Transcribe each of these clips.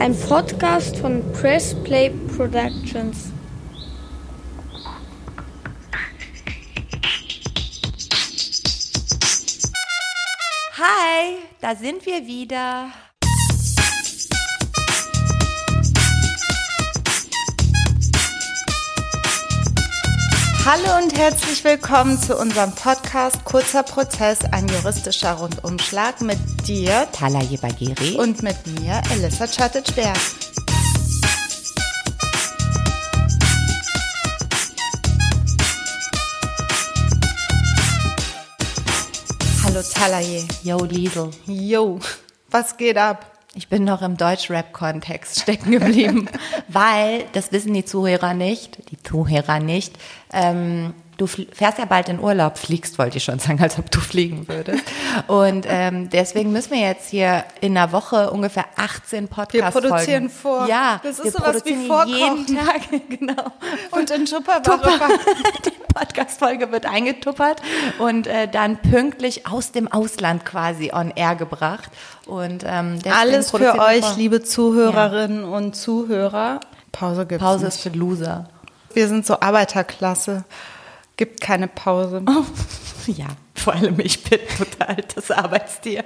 Ein Podcast von Press Play Productions. Hi, da sind wir wieder. Hallo und herzlich willkommen zu unserem Podcast Kurzer Prozess, ein juristischer Rundumschlag mit dir, Talaye Bageri. und mit mir, Elissa Czatic-Berg. Hallo Talaye. Yo, Liesel. Yo, was geht ab? Ich bin noch im Deutsch-Rap-Kontext stecken geblieben, weil, das wissen die Zuhörer nicht, die Zuhörer nicht, ähm, du fährst ja bald in Urlaub, fliegst wollte ich schon sagen, als ob du fliegen würdest. Und ähm, deswegen müssen wir jetzt hier in einer Woche ungefähr 18 Podcasts Wir produzieren vor. Ja, Das ist wir sowas wie Vorkochen. jeden Tag, genau. Und in Tupperware. Die Podcast-Folge wird eingetuppert und äh, dann pünktlich aus dem Ausland quasi on air gebracht. Und ähm, Alles für euch, vor. liebe Zuhörerinnen und Zuhörer. Pause gibt's Pause nicht. ist für Loser. Wir sind so Arbeiterklasse. Gibt keine Pause. Ja, vor allem ich bin total das Arbeitstier.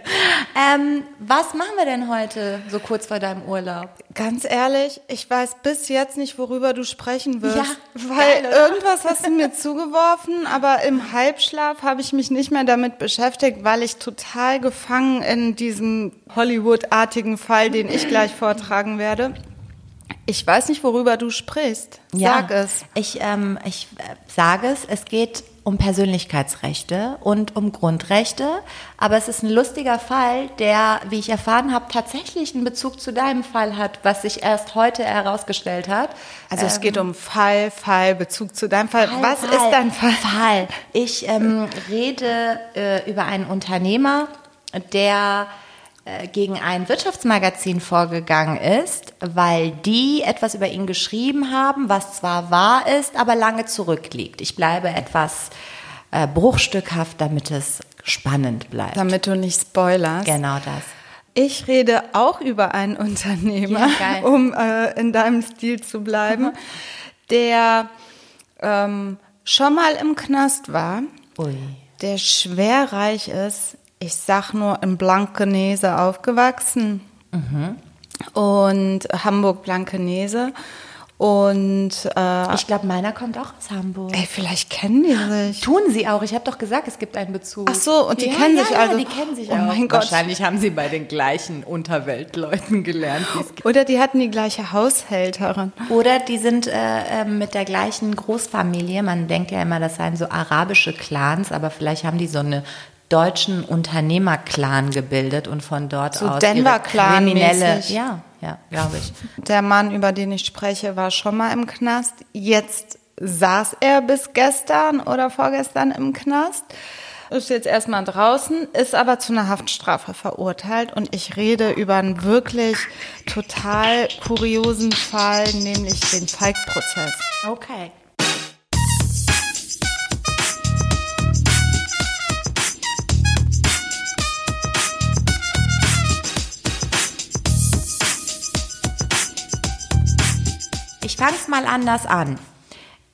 Ähm, was machen wir denn heute so kurz vor deinem Urlaub? Ganz ehrlich, ich weiß bis jetzt nicht, worüber du sprechen wirst. Ja, weil geil, irgendwas hast du mir zugeworfen, aber im Halbschlaf habe ich mich nicht mehr damit beschäftigt, weil ich total gefangen in diesem Hollywood-artigen Fall, den ich gleich vortragen werde. Ich weiß nicht, worüber du sprichst. Sag es. Ich, ähm, ich äh, sage es, es geht um Persönlichkeitsrechte und um Grundrechte, aber es ist ein lustiger Fall, der, wie ich erfahren habe, tatsächlich einen Bezug zu deinem Fall hat, was sich erst heute herausgestellt hat. Also es geht um Fall, Fall, Bezug zu deinem Fall. Fall, Was Fall, ist dein Fall? Fall. Ich ähm, rede äh, über einen Unternehmer, der gegen ein Wirtschaftsmagazin vorgegangen ist, weil die etwas über ihn geschrieben haben, was zwar wahr ist, aber lange zurückliegt. Ich bleibe etwas äh, bruchstückhaft, damit es spannend bleibt. Damit du nicht spoilerst. Genau das. Ich rede auch über einen Unternehmer, Ja, um äh, in deinem Stil zu bleiben, der ähm, schon mal im Knast war, Ui. der schwerreich ist. Ich sag nur in Blankenese aufgewachsen und Hamburg Blankenese und äh, Ich glaube, meiner kommt auch aus Hamburg. ey, vielleicht kennen die sich. Tun sie auch. Ich habe doch gesagt, es gibt einen Bezug. Ach so, und die ja, kennen ja, sich ja, also. die kennen sich Oh auch. mein Gott. Wahrscheinlich haben sie bei den gleichen Unterweltleuten gelernt. die es gibt. Oder die hatten die gleiche Haushälterin. Oder die sind äh, äh, mit der gleichen Großfamilie. Man denkt ja immer, das seien so arabische Clans, aber vielleicht haben die so eine deutschen Unternehmerclan gebildet und von dort So aus Denver Clan kriminelle, ja, ja, glaube ich. Der Mann, über den ich spreche, war schon mal im Knast. Jetzt saß er bis gestern oder vorgestern im Knast. Ist jetzt erstmal draußen, ist aber zu einer Haftstrafe verurteilt. Und ich rede über einen wirklich total kuriosen Fall, nämlich den Falk-Prozess. Okay. Fange es mal anders an.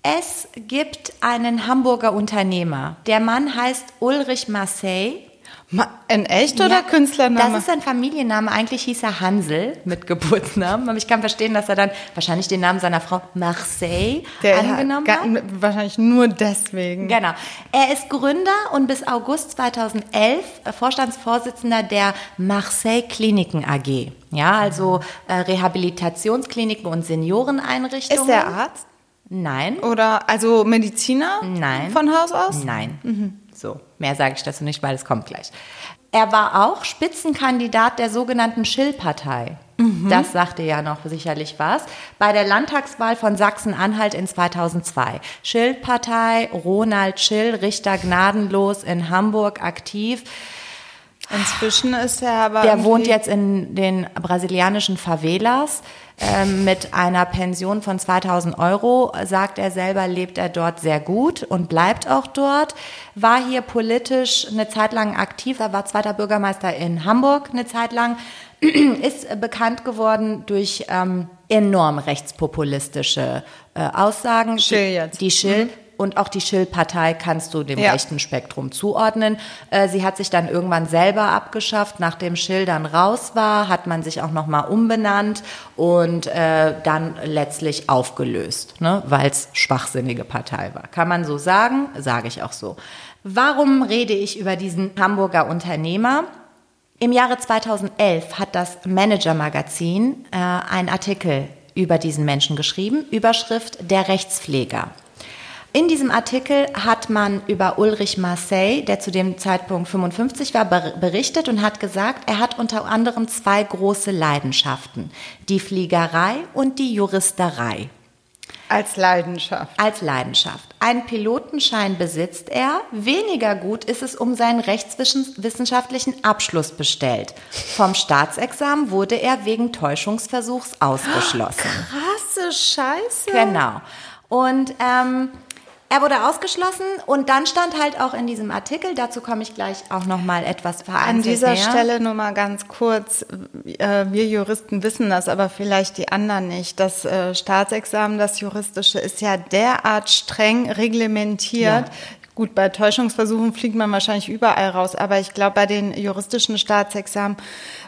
Es gibt einen Hamburger Unternehmer. Der Mann heißt Ulrich Marseille. Ma in echt oder Ja, Künstlername? Das ist ein Familienname. Eigentlich hieß er Hansel mit Geburtsnamen. Aber ich kann verstehen, dass er dann wahrscheinlich den Namen seiner Frau Marseille der angenommen ga- hat. Wahrscheinlich nur deswegen. Genau. Er ist Gründer und bis August 2011 Vorstandsvorsitzender der Marseille Kliniken AG. Ja, also äh, Rehabilitationskliniken und Senioreneinrichtungen. Ist er Arzt? Nein. Oder also Mediziner? Nein. Von Haus aus? Nein. So, mehr sage ich dazu nicht, weil es kommt gleich. Er war auch Spitzenkandidat der sogenannten Schill-Partei. Das sagte ja noch sicherlich was. Bei der Landtagswahl von Sachsen-Anhalt in 2002. Schill-Partei, Ronald Schill, Richter gnadenlos in Hamburg aktiv. Inzwischen ist er aber. Der wohnt jetzt in den brasilianischen Favelas ähm, mit einer Pension von 2000 Euro. Sagt er selber, lebt er dort sehr gut und bleibt auch dort. War hier politisch eine Zeit lang aktiv. Er war zweiter Bürgermeister in Hamburg eine Zeit lang. ist bekannt geworden durch ähm, enorm rechtspopulistische äh, Aussagen. Schill jetzt. Die Schill. Und auch die Schill-Partei kannst du dem Ja. rechten Spektrum zuordnen. Äh, sie hat sich dann irgendwann selber abgeschafft. Nachdem Schill dann raus war, hat man sich auch nochmal umbenannt und äh, dann letztlich aufgelöst, ne? weil es schwachsinnige Partei war. Kann man so sagen, sage ich auch so. Warum rede ich über diesen Hamburger Unternehmer? Im Jahre 2011 hat das Manager-Magazin äh, einen Artikel über diesen Menschen geschrieben, Überschrift Der Rechtspfleger. In diesem Artikel hat man über Ulrich Marseille, der zu dem Zeitpunkt 55 war, ber- berichtet und hat gesagt, er hat unter anderem zwei große Leidenschaften, die Fliegerei und die Juristerei Als Leidenschaft. als Leidenschaft. Einen Pilotenschein besitzt er. Weniger gut ist es um seinen rechtswissenschaftlichen Abschluss bestellt. Vom Staatsexamen wurde er wegen Täuschungsversuchs ausgeschlossen. Krasse Scheiße. Genau. Und ähm, er wurde ausgeschlossen und dann stand halt auch in diesem Artikel, dazu komme ich gleich auch noch mal etwas vereinzelt An dieser näher. Stelle nur mal ganz kurz, äh, wir Juristen wissen das, aber vielleicht die anderen nicht. Das äh, Staatsexamen, das juristische, ist ja derart streng reglementiert. Ja. Gut, bei Täuschungsversuchen fliegt man wahrscheinlich überall raus, aber ich glaube, bei den juristischen Staatsexamen,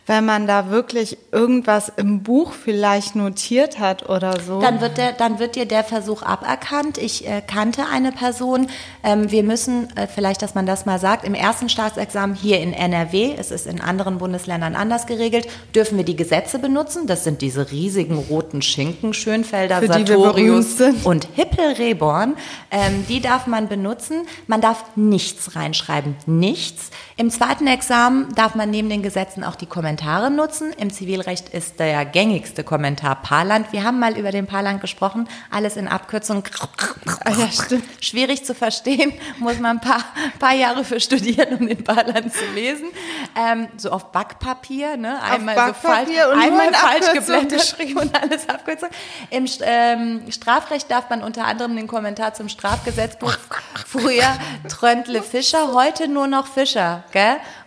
wenn man da wirklich irgendwas im Buch vielleicht notiert hat oder so. Dann wird, der, dann wird dir der Versuch aberkannt. Ich äh, kannte eine Person. Ähm, wir müssen, äh, vielleicht, dass man das mal sagt, im ersten Staatsexamen hier in NRW, es ist in anderen Bundesländern anders geregelt, dürfen wir die Gesetze benutzen. Das sind diese riesigen roten Schinken, Schönfelder, Für die wir Sartorius berühmt sind. und Hippel-Reborn. Ähm, die darf man benutzen. Man darf nichts reinschreiben. Nichts. Im zweiten Examen darf man neben den Gesetzen auch die Kommentare nutzen. Im Zivilrecht ist der gängigste Kommentar Parland. Wir haben mal über den Parland gesprochen. Alles in Abkürzung. Ah, ja, stimmt. Schwierig zu verstehen. Muss man ein paar, paar Jahre für studieren, um den Parland zu lesen. Ähm, so auf Backpapier, ne? Einmal so Backpapier falsch, und nur einmal in falsch geblättert geschrieben. und alles Abkürzung. Im ähm, Strafrecht darf man unter anderem den Kommentar zum Strafgesetzbuch früher Tröntle Fischer, heute nur noch Fischer, தக்க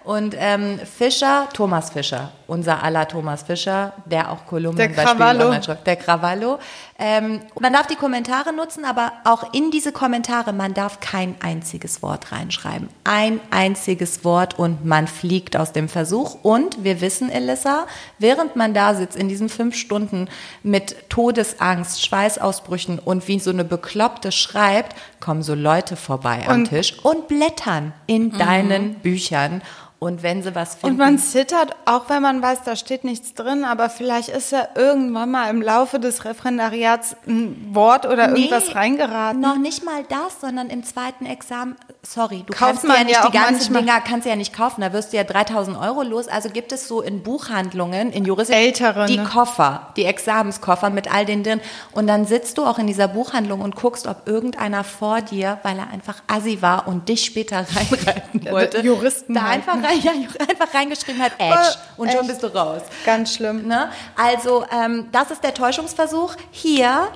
Und ähm, Fischer, Thomas Fischer, unser aller Thomas Fischer, der auch Kolumnen Der bei Krawallo. Spiegel der Krawallo. Ähm, man darf die Kommentare nutzen, aber auch in diese Kommentare, man darf kein einziges Wort reinschreiben. Ein einziges Wort und man fliegt aus dem Versuch. Und wir wissen, Elissa, während man da sitzt in diesen fünf Stunden mit Todesangst, Schweißausbrüchen und wie so eine Bekloppte schreibt, kommen so Leute vorbei am Und- Tisch und blättern in deinen Büchern. Und wenn sie was Und finden, man zittert, auch wenn man weiß, da steht nichts drin, aber vielleicht ist ja irgendwann mal im Laufe des Referendariats ein Wort oder irgendwas Nee, reingeraten. Noch nicht mal das, sondern im zweiten Examen, sorry, du Kauft kannst ja nicht ja die ganzen. Dinger, kannst du ja nicht kaufen, da wirst du ja 3000 Euro los. Also gibt es so in Buchhandlungen, in Juristik, Ältere, die ne? Koffer, die Examenskoffer mit all den drin. Und dann sitzt du auch in dieser Buchhandlung und guckst, ob irgendeiner vor dir, weil er einfach assi war und dich später reinreiten wollte, Juristen da halt, einfach, ne? rein, ja, einfach reingeschrieben hat, Edge. Oh, Und schon bist du raus. Ganz schlimm. Ne? Also ähm, das ist der Täuschungsversuch. Hier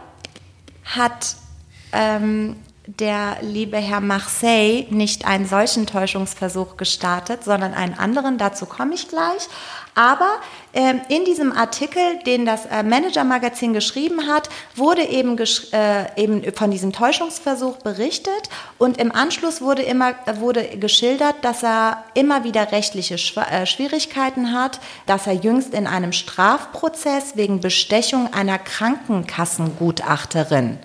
hat ähm, der liebe Herr Marseille nicht einen solchen Täuschungsversuch gestartet, sondern einen anderen. Dazu komme ich gleich. Aber ähm, in diesem Artikel, den das äh, Manager-Magazin geschrieben hat, wurde eben, gesch äh, eben von diesem Täuschungsversuch berichtet und im Anschluss wurde immer wurde geschildert, dass er immer wieder rechtliche Schwa äh, Schwierigkeiten hat, dass er jüngst in einem Strafprozess wegen Bestechung einer Krankenkassengutachterin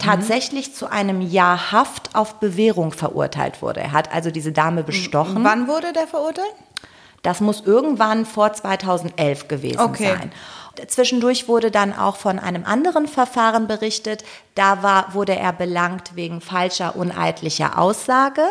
tatsächlich zu einem Jahr Haft auf Bewährung verurteilt wurde. Er hat also diese Dame bestochen. Wann wurde der verurteilt? Das muss irgendwann vor 2011 gewesen Okay. sein. Zwischendurch wurde dann auch von einem anderen Verfahren berichtet. Da war, wurde er belangt wegen falscher, uneidlicher Aussage.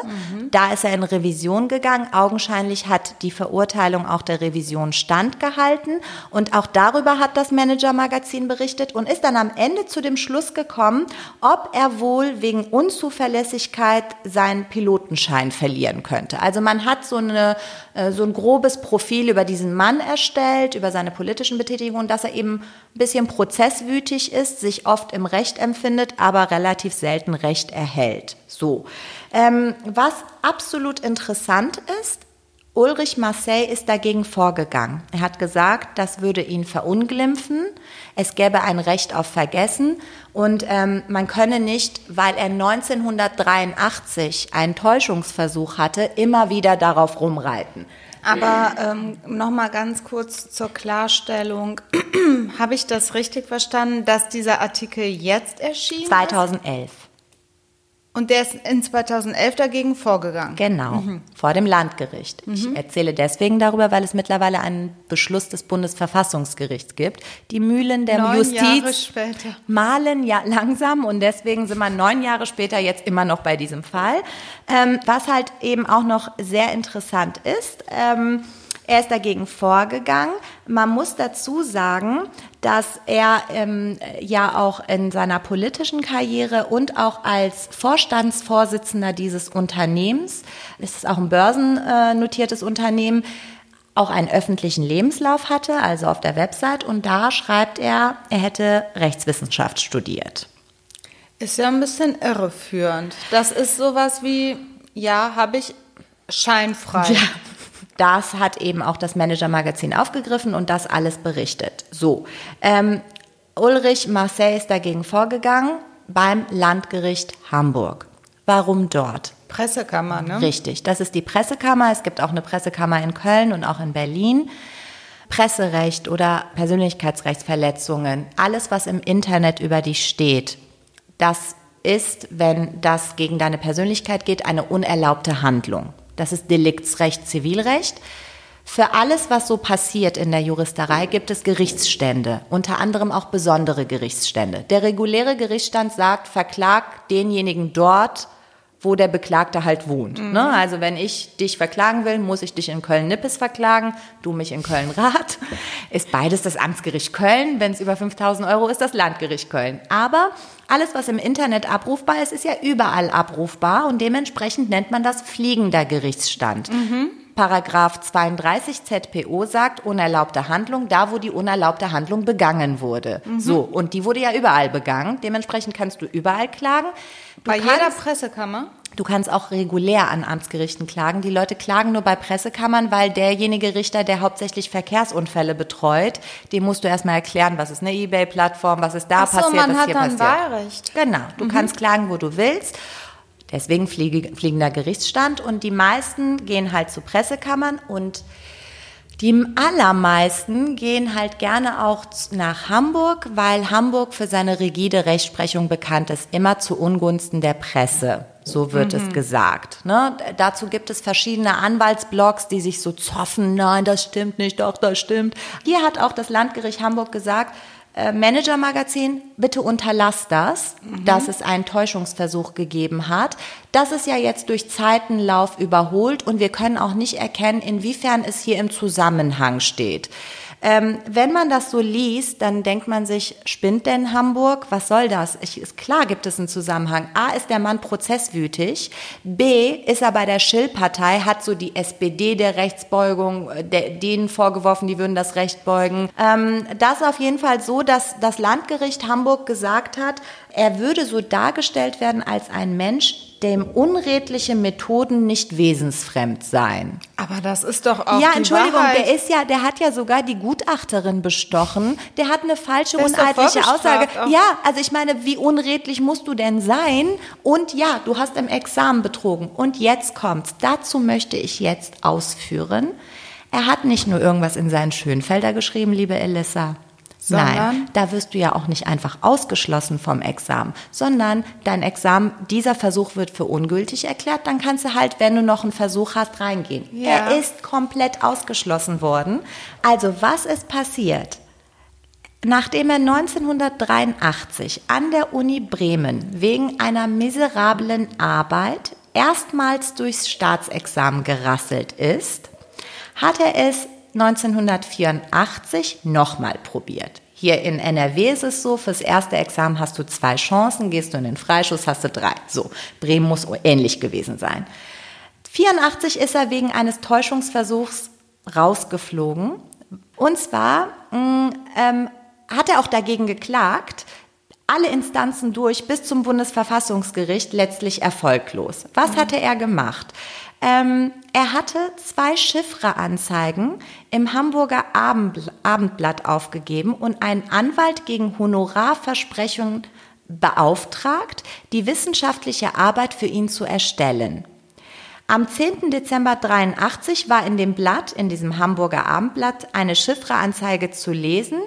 Da ist er in Revision gegangen. Augenscheinlich hat die Verurteilung auch der Revision standgehalten. Und auch darüber hat das Manager-Magazin berichtet und ist dann am Ende zu dem Schluss gekommen, ob er wohl wegen Unzuverlässigkeit seinen Pilotenschein verlieren könnte. Also man hat so, eine, äh, so ein grobes Profil über diesen Mann erstellt, über seine politischen Betätigungen, dass er eben ein bisschen prozesswütig ist, sich oft im Recht empfindet, aber relativ selten Recht erhält. So. Ähm, was absolut interessant ist, Ulrich Marseille ist dagegen vorgegangen. Er hat gesagt, das würde ihn verunglimpfen. Es gäbe ein Recht auf Vergessen und ähm, man könne nicht, weil er 1983 einen Täuschungsversuch hatte, immer wieder darauf rumreiten. Aber ähm, nochmal ganz kurz zur Klarstellung. Habe ich das richtig verstanden, dass dieser Artikel jetzt erschienen 2011. ist? Und der ist in 2011 dagegen vorgegangen? Genau, vor dem Landgericht. Ich erzähle deswegen darüber, weil es mittlerweile einen Beschluss des Bundesverfassungsgerichts gibt. Die Mühlen der Neun Justiz malen ja langsam und deswegen sind wir neun Jahre später jetzt immer noch bei diesem Fall. Ähm, was halt eben auch noch sehr interessant ist, ähm, er ist dagegen vorgegangen. Man muss dazu sagen, dass er ähm, ja auch in seiner politischen Karriere und auch als Vorstandsvorsitzender dieses Unternehmens, es ist auch ein börsennotiertes Unternehmen, auch einen öffentlichen Lebenslauf hatte, also auf der Website. Und da schreibt er, er hätte Rechtswissenschaft studiert. Ist ja ein bisschen irreführend. Das ist sowas wie, ja, habe ich scheinfrei. Ja, das hat eben auch das Manager-Magazin aufgegriffen und das alles berichtet. So, ähm, Ulrich Marseille ist dagegen vorgegangen beim Landgericht Hamburg. Warum dort? Pressekammer, ne? Richtig, das ist die Pressekammer. Es gibt auch eine Pressekammer in Köln und auch in Berlin. Presserecht oder Persönlichkeitsrechtsverletzungen, alles, was im Internet über dich steht, das ist, wenn das gegen deine Persönlichkeit geht, eine unerlaubte Handlung. Das ist Deliktsrecht, Zivilrecht. Für alles, was so passiert in der Juristerei, gibt es Gerichtsstände, unter anderem auch besondere Gerichtsstände. Der reguläre Gerichtsstand sagt, verklag denjenigen dort, wo der Beklagte halt wohnt. Ne? Also wenn ich dich verklagen will, muss ich dich in Köln-Nippes verklagen, du mich in Köln-Rath. Ist beides das Amtsgericht Köln. Wenn es über 5000 Euro ist, das Landgericht Köln. Aber alles, was im Internet abrufbar ist, ist ja überall abrufbar und dementsprechend nennt man das fliegender Gerichtsstand. Paragraph 32 ZPO sagt unerlaubte Handlung, da wo die unerlaubte Handlung begangen wurde. So, und die wurde ja überall begangen. Dementsprechend kannst du überall klagen. Du Bei kannst, jeder Pressekammer? Du kannst auch regulär an Amtsgerichten klagen. Die Leute klagen nur bei Pressekammern, weil derjenige Richter, der hauptsächlich Verkehrsunfälle betreut, dem musst du erstmal erklären, was ist eine Ebay-Plattform, was ist da so, passiert, man was hat hier dann passiert. Wahlrecht. Genau, du kannst klagen, wo du willst. Deswegen fliege, fliegender Gerichtsstand und die meisten gehen halt zu Pressekammern und die allermeisten gehen halt gerne auch nach Hamburg, weil Hamburg für seine rigide Rechtsprechung bekannt ist, immer zu Ungunsten der Presse. So wird es gesagt. Ne? Dazu gibt es verschiedene Anwaltsblogs, die sich so zoffen. Nein, das stimmt nicht, doch, das stimmt. Hier hat auch das Landgericht Hamburg gesagt, äh, Manager-Magazin, bitte unterlass das, dass es einen Täuschungsversuch gegeben hat. Das ist ja jetzt durch Zeitenlauf überholt und wir können auch nicht erkennen, inwiefern es hier im Zusammenhang steht. Ähm, wenn man das so liest, dann denkt man sich, spinnt denn Hamburg? Was soll das? Ich, ist klar gibt es einen Zusammenhang. A, ist der Mann prozesswütig. B, ist er bei der Schill-Partei, hat so die SPD der Rechtsbeugung, äh, der, denen vorgeworfen, die würden das Recht beugen. Ähm, das ist auf jeden Fall so, dass das Landgericht Hamburg gesagt hat, er würde so dargestellt werden als ein Mensch, dem unredliche Methoden nicht wesensfremd seien. Aber das ist doch auch Ja, die Entschuldigung, Wahrheit. der ist ja, der hat ja sogar die Gutachterin bestochen. Der hat eine falsche, Der uneidliche Aussage. auch. Ja, also ich meine, wie unredlich musst du denn sein? Und ja, du hast im Examen betrogen. Und jetzt kommt's. Dazu möchte ich jetzt ausführen. Er hat nicht nur irgendwas in seinen Schönfelder geschrieben, liebe Elissa. Sondern? Nein, da wirst du ja auch nicht einfach ausgeschlossen vom Examen, sondern dein Examen, dieser Versuch wird für ungültig erklärt, dann kannst du halt, wenn du noch einen Versuch hast, reingehen. Ja. Er ist komplett ausgeschlossen worden. Also was ist passiert? Nachdem er 1983 an der Uni Bremen wegen einer miserablen Arbeit erstmals durchs Staatsexamen gerasselt ist, hat er es 1984 nochmal probiert. Hier in NRW ist es so, fürs erste Examen hast du zwei Chancen, gehst du in den Freischuss, hast du drei. So, Bremen muss ähnlich gewesen sein. 84 ist er wegen eines Täuschungsversuchs rausgeflogen. Und zwar mh, ähm, hat er auch dagegen geklagt, alle Instanzen durch bis zum Bundesverfassungsgericht letztlich erfolglos. Was hatte er gemacht? Ähm, er hatte zwei Chiffre-Anzeigen im Hamburger Abendbl Abendblatt aufgegeben und einen Anwalt gegen Honorarversprechungen beauftragt, die wissenschaftliche Arbeit für ihn zu erstellen. Am 10. Dezember 83 war in dem Blatt, in diesem Hamburger Abendblatt, eine Chiffre-Anzeige zu lesen.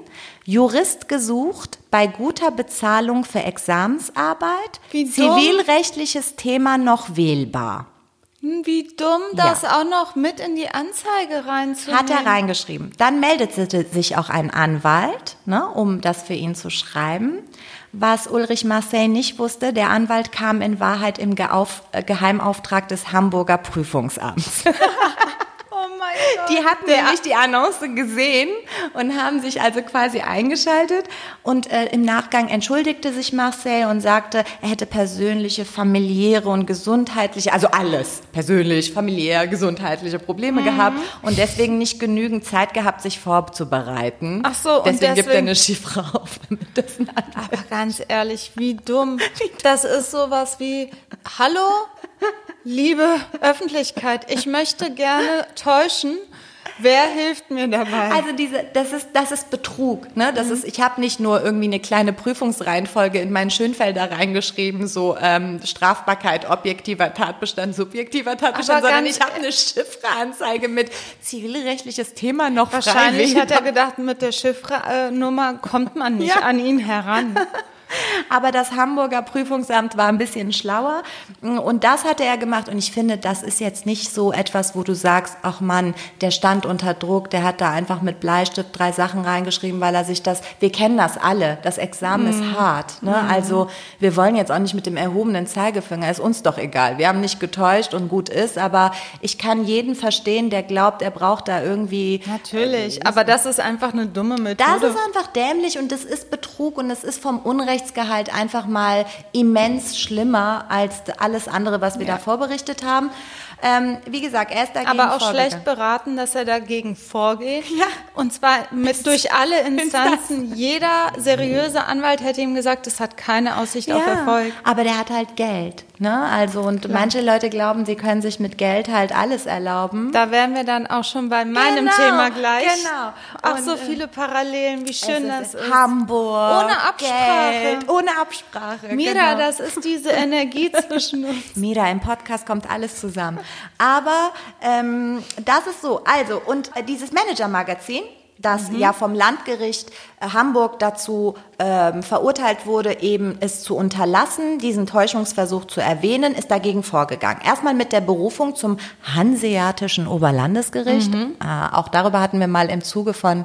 Jurist gesucht, bei guter Bezahlung für Examensarbeit, zivilrechtliches Thema noch wählbar. Hm, Wie dumm, das Ja. auch noch mit in die Anzeige reinzunehmen. Hat er reingeschrieben. Dann meldete sich auch ein Anwalt, ne, um das für ihn zu schreiben. Was Ulrich Marseille nicht wusste, der Anwalt kam in Wahrheit im Geauf äh, Geheimauftrag des Hamburger Prüfungsamts. Die hatten nämlich die Annonce gesehen und haben sich also quasi eingeschaltet. Und äh, im Nachgang entschuldigte sich Marcel und sagte, er hätte persönliche, familiäre und gesundheitliche, also alles, persönlich, familiär, gesundheitliche Probleme Mhm. gehabt und deswegen nicht genügend Zeit gehabt, sich vorzubereiten. Ach so, und deswegen, gibt er deswegen- eine Chiffre auf, damit das Aber ganz ehrlich, wie dumm. Das ist sowas wie, hallo, liebe Öffentlichkeit, ich möchte gerne täuschen. Wer hilft mir dabei? Also diese, das ist, das ist Betrug. Ne? Mhm. Das ist, ich habe nicht nur irgendwie eine kleine Prüfungsreihenfolge in meinen Schönfelder reingeschrieben, so ähm, Strafbarkeit, objektiver Tatbestand, subjektiver Tatbestand, Aber sondern ich habe eine Chiffreanzeige mit zivilrechtliches Thema noch Wahrscheinlich hat er gedacht, mit der Chiffre-Nummer kommt man nicht Ja. an ihn heran. Aber das Hamburger Prüfungsamt war ein bisschen schlauer. Und das hatte er gemacht. Und ich finde, das ist jetzt nicht so etwas, wo du sagst, ach Mann, der stand unter Druck, der hat da einfach mit Bleistift drei Sachen reingeschrieben, weil er sich das, wir kennen das alle, das Examen ist hart, ne? Also wir wollen jetzt auch nicht mit dem erhobenen Zeigefinger, ist uns doch egal, wir haben nicht getäuscht und gut ist, aber ich kann jeden verstehen, der glaubt, er braucht da irgendwie Natürlich, aber das ist einfach eine dumme Methode. das ist einfach dämlich und das ist Betrug und es ist vom Unrechtsgehalt einfach mal immens schlimmer als alles andere, was wir davor berichtet haben. Ähm, wie gesagt, er ist dagegen aber auch vorgegangen. schlecht beraten, dass er dagegen vorgeht. Ja. Und zwar mit durch alle Instanzen. Jeder seriöse Anwalt hätte ihm gesagt, es hat keine Aussicht auf Erfolg. aber der hat halt Geld, ne? Also und manche Leute glauben, sie können sich mit Geld halt alles erlauben. Da wären wir dann auch schon bei meinem Genau, Thema gleich. genau. Ach, so äh, viele Parallelen, wie schön das ist. Hamburg. Ohne Absprache. Geld, ohne Absprache. Mira, genau. das ist diese Energie zwischen uns. Mira, im Podcast kommt alles zusammen. Aber ähm, das ist so. Also, und äh, dieses Manager-Magazin, das ja vom Landgericht äh, Hamburg dazu ähm, verurteilt wurde, eben es zu unterlassen, diesen Täuschungsversuch zu erwähnen, ist dagegen vorgegangen. Erstmal mit der Berufung zum Hanseatischen Oberlandesgericht. Äh, auch darüber hatten wir mal im Zuge von,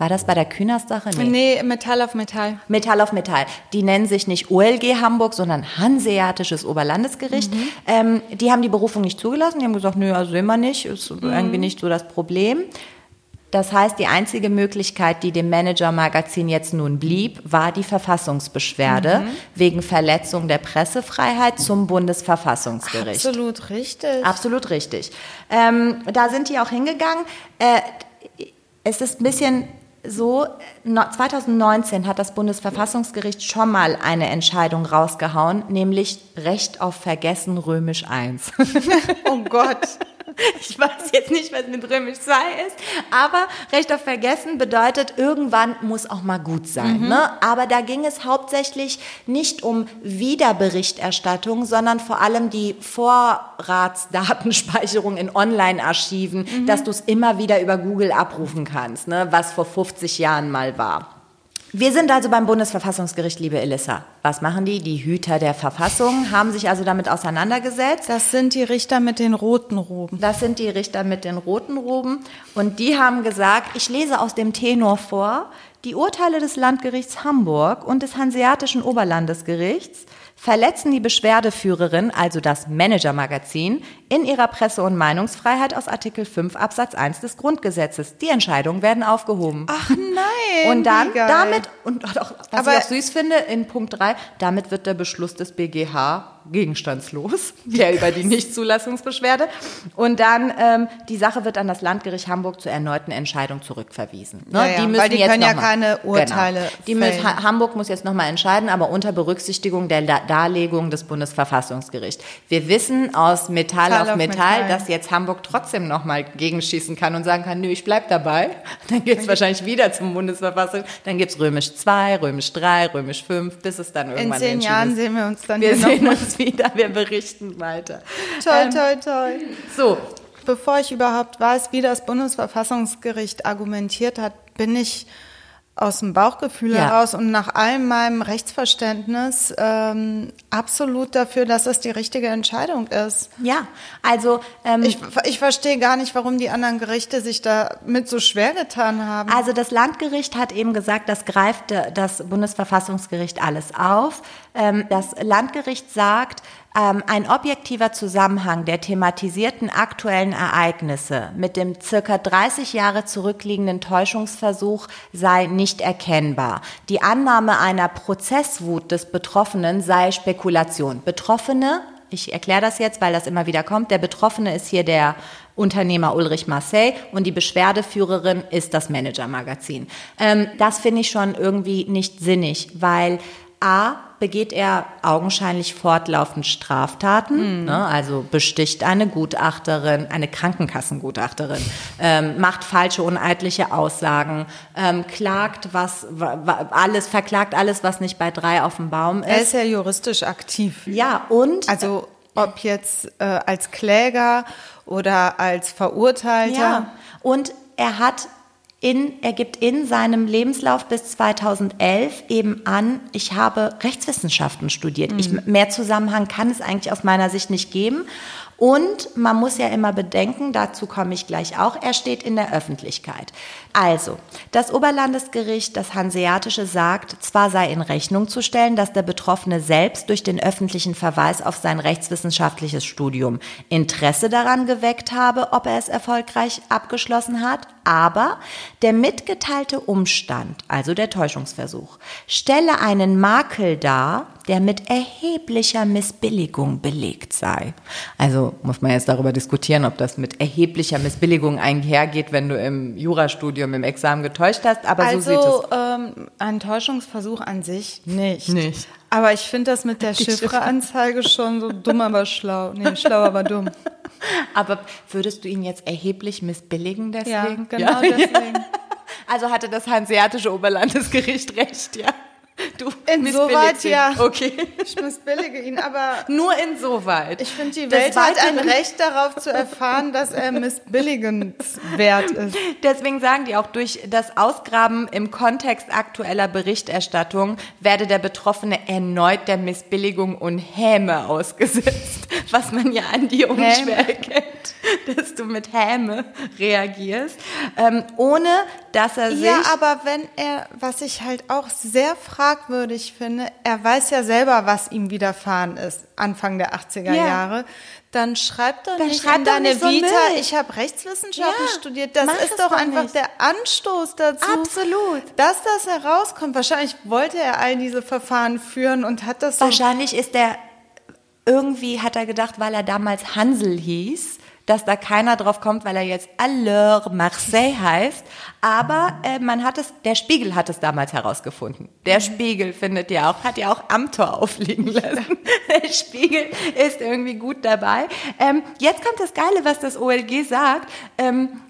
war das bei der Kühnersache? Nee, Metall auf Metall. Metall auf Metall. Die nennen sich nicht OLG Hamburg, sondern Hanseatisches Oberlandesgericht. Ähm, die haben die Berufung nicht zugelassen. Die haben gesagt, nö, also wir nicht, ist irgendwie nicht so das Problem. Das heißt, die einzige Möglichkeit, die dem Manager-Magazin jetzt nun blieb, war die Verfassungsbeschwerde wegen Verletzung der Pressefreiheit zum Bundesverfassungsgericht. Absolut richtig. Absolut richtig. Ähm, da sind die auch hingegangen. Äh, es ist ein bisschen so, no- 2019 hat das Bundesverfassungsgericht schon mal eine Entscheidung rausgehauen, nämlich Recht auf Vergessen römisch 1. Oh Gott. Ich weiß jetzt nicht, was mit römisch 2 ist, aber Recht auf Vergessen bedeutet, irgendwann muss auch mal gut sein. Ne? Aber da ging es hauptsächlich nicht um Wiederberichterstattung, sondern vor allem die Vorratsdatenspeicherung in Online-Archiven, dass du es immer wieder über Google abrufen kannst, ne? was vor 50 Jahren mal war. Wir sind also beim Bundesverfassungsgericht, liebe Elissa. Was machen die? Die Hüter der Verfassung haben sich also damit auseinandergesetzt. Das sind die Richter mit den roten Roben. Das sind die Richter mit den roten Roben. Und die haben gesagt, ich lese aus dem Tenor vor, die Urteile des Landgerichts Hamburg und des Hanseatischen Oberlandesgerichts verletzen die Beschwerdeführerin, also das Manager-Magazin, in ihrer Presse- und Meinungsfreiheit aus Artikel 5 Absatz 1 des Grundgesetzes. Die Entscheidungen werden aufgehoben. Ach nein. Und dann, damit, und auch, was Aber- ich auch süß finde, in Punkt 3, damit wird der Beschluss des BGH gegenstandslos, ja über die Nichtzulassungsbeschwerde. Und dann, ähm, die Sache wird an das Landgericht Hamburg zur erneuten Entscheidung zurückverwiesen. Ne? Ja, ja, die müssen weil die jetzt können ja mal, keine Urteile Genau. Die müssen, Hamburg muss jetzt nochmal entscheiden, aber unter Berücksichtigung der Da- Darlegung des Bundesverfassungsgerichts. Wir wissen aus Metall, Metall auf Metall, Metall. dass jetzt Hamburg trotzdem nochmal gegenschießen kann und sagen kann, nö, ich bleib dabei. Dann geht's wahrscheinlich wieder zum Bundesverfassung. Dann gibt's römisch 2, römisch 3, römisch 5, bis es dann In irgendwann zehn entschieden Jahren ist. sehen wir uns dann Wir hier sehen noch. uns wieder, wir berichten weiter. Toll, Ähm, toll, toll. So, Bevor ich überhaupt weiß, wie das Bundesverfassungsgericht argumentiert hat, bin ich aus dem Bauchgefühl Ja. heraus und nach allem meinem Rechtsverständnis ähm, absolut dafür, dass das die richtige Entscheidung ist. ja, also ähm, Ich, ich verstehe gar nicht, warum die anderen Gerichte sich damit so schwer getan haben. Also das Landgericht hat eben gesagt, das greift äh, das Bundesverfassungsgericht alles auf. Ähm, Das Landgericht sagt, ein objektiver Zusammenhang der thematisierten aktuellen Ereignisse mit dem circa 30 Jahre zurückliegenden Täuschungsversuch sei nicht erkennbar. Die Annahme einer Prozesswut des Betroffenen sei Spekulation. Betroffene ich erkläre das jetzt, weil das immer wieder kommt. Der Betroffene ist hier der Unternehmer Ulrich Marseille und die Beschwerdeführerin ist das Manager-Magazin. Ähm, das finde ich schon irgendwie nicht sinnig, weil A, begeht er augenscheinlich fortlaufend Straftaten, ne, also besticht eine Gutachterin, eine Krankenkassengutachterin, ähm, macht falsche, uneidliche Aussagen, ähm, klagt was, wa, wa, alles, verklagt alles, was nicht bei drei auf dem Baum er ist. ist ja juristisch aktiv. Ja, und Also ob jetzt äh, als Kläger oder als Verurteilter. Ja, und er hat in, er gibt in seinem Lebenslauf bis 2011 eben an, ich habe Rechtswissenschaften studiert. Ich, mehr Zusammenhang kann es eigentlich aus meiner Sicht nicht geben. Und man muss ja immer bedenken, dazu komme ich gleich auch, er steht in der Öffentlichkeit. Also, das Oberlandesgericht, das Hanseatische sagt, zwar sei in Rechnung zu stellen, dass der Betroffene selbst durch den öffentlichen Verweis auf sein rechtswissenschaftliches Studium Interesse daran geweckt habe, ob er es erfolgreich abgeschlossen hat, aber der mitgeteilte Umstand, also der Täuschungsversuch, stelle einen Makel dar, der mit erheblicher Missbilligung belegt sei. Also muss man jetzt darüber diskutieren, ob das mit erheblicher Missbilligung einhergeht, wenn du im Jurastudium im Examen getäuscht hast, aber so sieht es. Also ähm, ein Täuschungsversuch an sich nicht. Nicht. Aber ich finde das mit der Chiffre-Anzeige schon so dumm, aber schlau. Nee, schlau, aber dumm. Aber würdest du ihn jetzt erheblich missbilligen Ja, deswegen? genau deswegen. Also hatte das Hanseatische Oberlandesgericht recht, ja. Du Insoweit, ja. Okay. Ich missbillige ihn, aber Nur insoweit. ich finde, die Welt hat ein Recht darauf zu erfahren, dass er missbilligenswert ist. Deswegen sagen die auch, durch das Ausgraben im Kontext aktueller Berichterstattung werde der Betroffene erneut der Missbilligung und Häme ausgesetzt. Was man ja an dir unschwer Häme. erkennt, dass du mit Häme reagierst, ähm, ohne dass er sich... Ja, aber wenn er, was ich halt auch sehr fragwürdig finde, er weiß ja selber, was ihm widerfahren ist, Anfang der 80er Ja. Jahre, dann schreib doch Dann nicht schreib in deine so Vita, Müll. ich habe Rechtswissenschaften Ja, studiert. Das ist doch doch einfach nicht. der Anstoß dazu. Absolut. Dass das herauskommt. Wahrscheinlich wollte er all diese Verfahren führen und hat das so Wahrscheinlich ist der, irgendwie hat er gedacht, weil er damals Hansel hieß, dass da keiner drauf kommt, weil er jetzt Alors Marseille heißt. Aber äh, man hat es, der Spiegel hat es damals herausgefunden. Der Spiegel findet ja auch, hat ja auch am Tor aufliegen lassen. Der Spiegel ist irgendwie gut dabei. Ähm, jetzt kommt das Geile, was das OLG sagt. Ähm,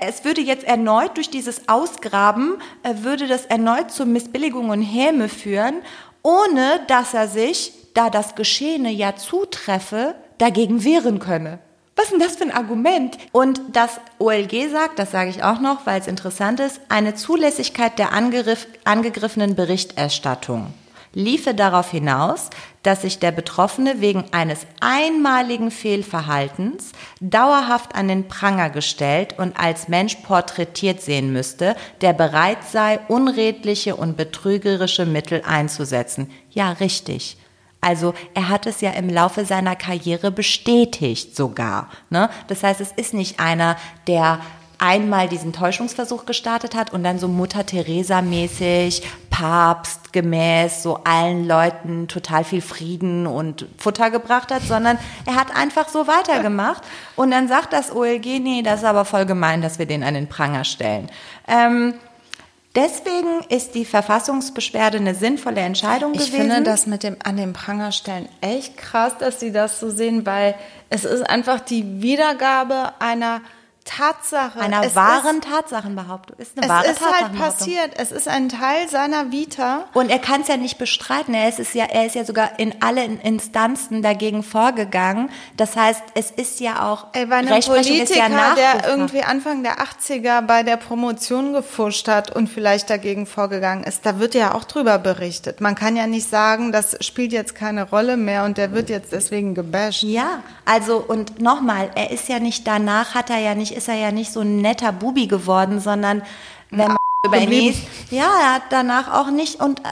es würde jetzt erneut durch dieses Ausgraben, äh, würde das erneut zur Missbilligung und Häme führen, ohne dass er sich, da das Geschehene ja zutreffe, dagegen wehren könne. Was ist denn das für ein Argument? Und das OLG sagt, das sage ich auch noch, weil es interessant ist, eine Zulässigkeit der angegriff, angegriffenen Berichterstattung liefe darauf hinaus, dass sich der Betroffene wegen eines einmaligen Fehlverhaltens dauerhaft an den Pranger gestellt und als Mensch porträtiert sehen müsste, der bereit sei, unredliche und betrügerische Mittel einzusetzen. Ja, richtig. Also er hat es ja im Laufe seiner Karriere bestätigt sogar. Ne? Das heißt, es ist nicht einer, der einmal diesen Täuschungsversuch gestartet hat und dann so Mutter Teresa mäßig Papst gemäß so allen Leuten total viel Frieden und Futter gebracht hat, sondern er hat einfach so weitergemacht. Und dann sagt das OLG, nee, das ist aber voll gemein, dass wir den an den Pranger stellen. Ähm, Deswegen ist die Verfassungsbeschwerde eine sinnvolle Entscheidung ich gewesen. Ich finde das mit dem an den Pranger stellen echt krass, dass sie das so sehen, weil es ist einfach die Wiedergabe einer Tatsache. Einer es wahren ist, Tatsachenbehauptung. Ist eine es wahre ist halt passiert. Es ist ein Teil seiner Vita. Und er kann es ja nicht bestreiten. Er ist, ja, er ist ja sogar in allen Instanzen dagegen vorgegangen. Das heißt, es ist ja auch einem Rechtsprechung ist Politiker, ja der irgendwie Anfang der 80er bei der Promotion gefuscht hat und vielleicht dagegen vorgegangen ist, da wird ja auch drüber berichtet. Man kann ja nicht sagen, das spielt jetzt keine Rolle mehr und der wird jetzt deswegen gebasht. Ja, also und nochmal, er ist ja nicht danach, hat er ja nicht, ist er ja nicht so ein netter Bubi geworden, sondern wenn man über ihn ja, er hat danach auch nicht und äh,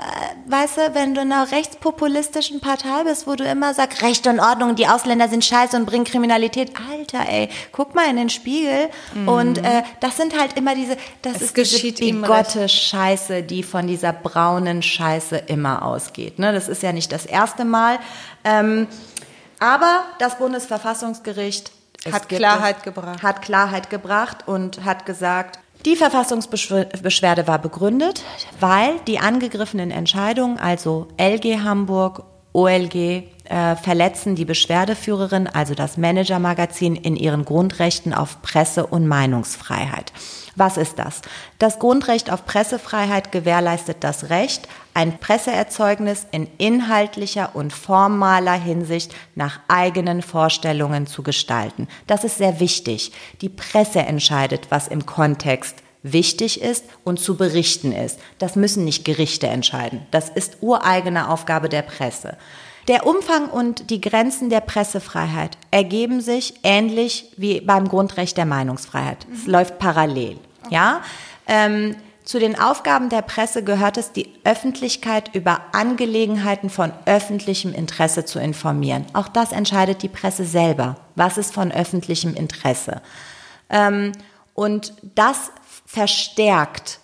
weißt du, wenn du in einer rechtspopulistischen Partei bist, wo du immer sagst, Recht und Ordnung, die Ausländer sind scheiße und bringen Kriminalität, Alter, ey, guck mal in den Spiegel und äh, das sind halt immer diese, das Es ist diese geschieht ihm bigotte Scheiße, die von dieser braunen Scheiße immer ausgeht. Ne? Das ist ja nicht das erste Mal. Ähm, aber das Bundesverfassungsgericht es Hat Klarheit es, gebracht. Hat Klarheit gebracht und hat gesagt, die Verfassungsbeschwerde war begründet, weil die angegriffenen Entscheidungen, also LG Hamburg, OLG, äh, verletzen die Beschwerdeführerin, also das Managermagazin, in ihren Grundrechten auf Presse- und Meinungsfreiheit. Was ist das? Das Grundrecht auf Pressefreiheit gewährleistet das Recht, ein Presseerzeugnis in inhaltlicher und formaler Hinsicht nach eigenen Vorstellungen zu gestalten. Das ist sehr wichtig. Die Presse entscheidet, was im Kontext wichtig ist und zu berichten ist. Das müssen nicht Gerichte entscheiden. Das ist ureigene Aufgabe der Presse. Der Umfang und die Grenzen der Pressefreiheit ergeben sich ähnlich wie beim Grundrecht der Meinungsfreiheit. Es läuft parallel. Ja. Ähm, zu den Aufgaben der Presse gehört es, die Öffentlichkeit über Angelegenheiten von öffentlichem Interesse zu informieren. Auch das entscheidet die Presse selber. Was ist von öffentlichem Interesse? Ähm, und das verstärkt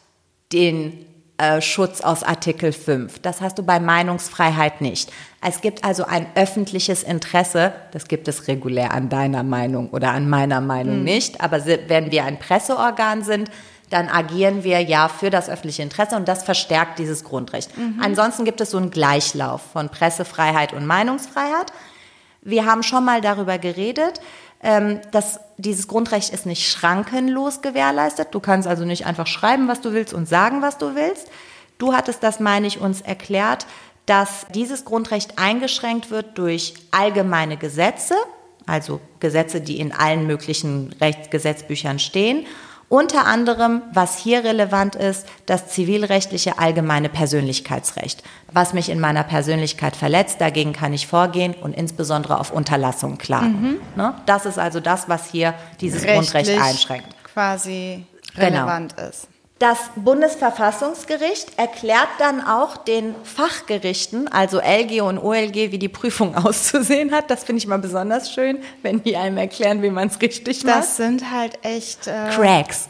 den äh, Schutz aus Artikel 5. Das hast du bei Meinungsfreiheit nicht. Es gibt also ein öffentliches Interesse, das gibt es regulär an deiner Meinung oder an meiner Meinung nicht, aber wenn wir ein Presseorgan sind, dann agieren wir ja für das öffentliche Interesse und das verstärkt dieses Grundrecht. Ansonsten gibt es so einen Gleichlauf von Pressefreiheit und Meinungsfreiheit. Wir haben schon mal darüber geredet, ähm, dass dieses Grundrecht ist nicht schrankenlos gewährleistet. Du kannst also nicht einfach schreiben, was du willst und sagen, was du willst. Du hattest das, meine ich, uns erklärt, dass dieses Grundrecht eingeschränkt wird durch allgemeine Gesetze, also Gesetze, die in allen möglichen Rechtsgesetzbüchern stehen. Unter anderem, was hier relevant ist, das zivilrechtliche allgemeine Persönlichkeitsrecht. Was mich in meiner Persönlichkeit verletzt, dagegen kann ich vorgehen und insbesondere auf Unterlassung klagen. Ne? Das ist also das, was hier dieses Grundrecht Rechtlich einschränkt. quasi Genau. relevant ist. Das Bundesverfassungsgericht erklärt dann auch den Fachgerichten, also LG und OLG, wie die Prüfung auszusehen hat. Das finde ich mal besonders schön, wenn die einem erklären, wie man es richtig macht. Das sind halt echt äh, Cracks.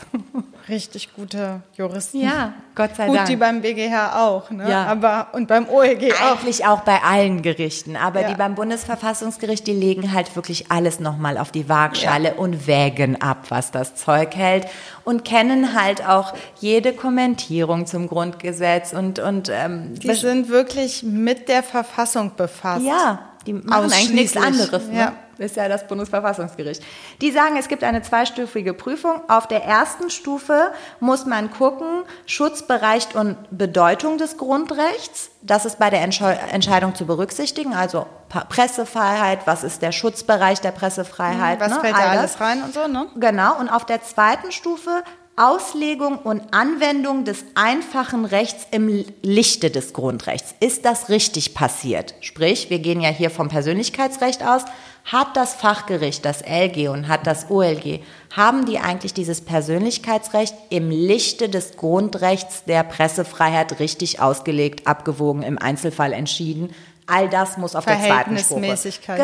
Richtig gute Juristen. Ja, Gott sei Gut, Dank. die beim BGH auch, ne? Ja. Aber und beim OLG auch. Eigentlich auch bei allen Gerichten, aber Ja. die beim Bundesverfassungsgericht, die legen halt wirklich alles nochmal auf die Waagschale und wägen ab, was das Zeug hält und kennen halt auch jede Kommentierung zum Grundgesetz und, und ähm, Die sind wirklich mit der Verfassung befasst. Ja, die machen eigentlich nichts anderes. Ne? Ja. Das ist ja das Bundesverfassungsgericht. Die sagen, es gibt eine zweistufige Prüfung. Auf der ersten Stufe muss man gucken, Schutzbereich und Bedeutung des Grundrechts. Das ist bei der Entscheidung zu berücksichtigen. Also Pressefreiheit, was ist der Schutzbereich der Pressefreiheit? Was ne? fällt da alles rein und so, ne? Genau, und auf der zweiten Stufe Auslegung und Anwendung des einfachen Rechts im Lichte des Grundrechts. Ist das richtig passiert? Sprich, wir gehen ja hier vom Persönlichkeitsrecht aus. Hat das Fachgericht, das LG und hat das OLG, haben die eigentlich dieses Persönlichkeitsrecht im Lichte des Grundrechts der Pressefreiheit richtig ausgelegt, abgewogen, im Einzelfall entschieden? All das muss auf der zweiten Stufe.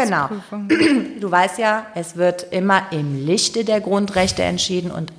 Genau. Du weißt ja, es wird immer im Lichte der Grundrechte entschieden und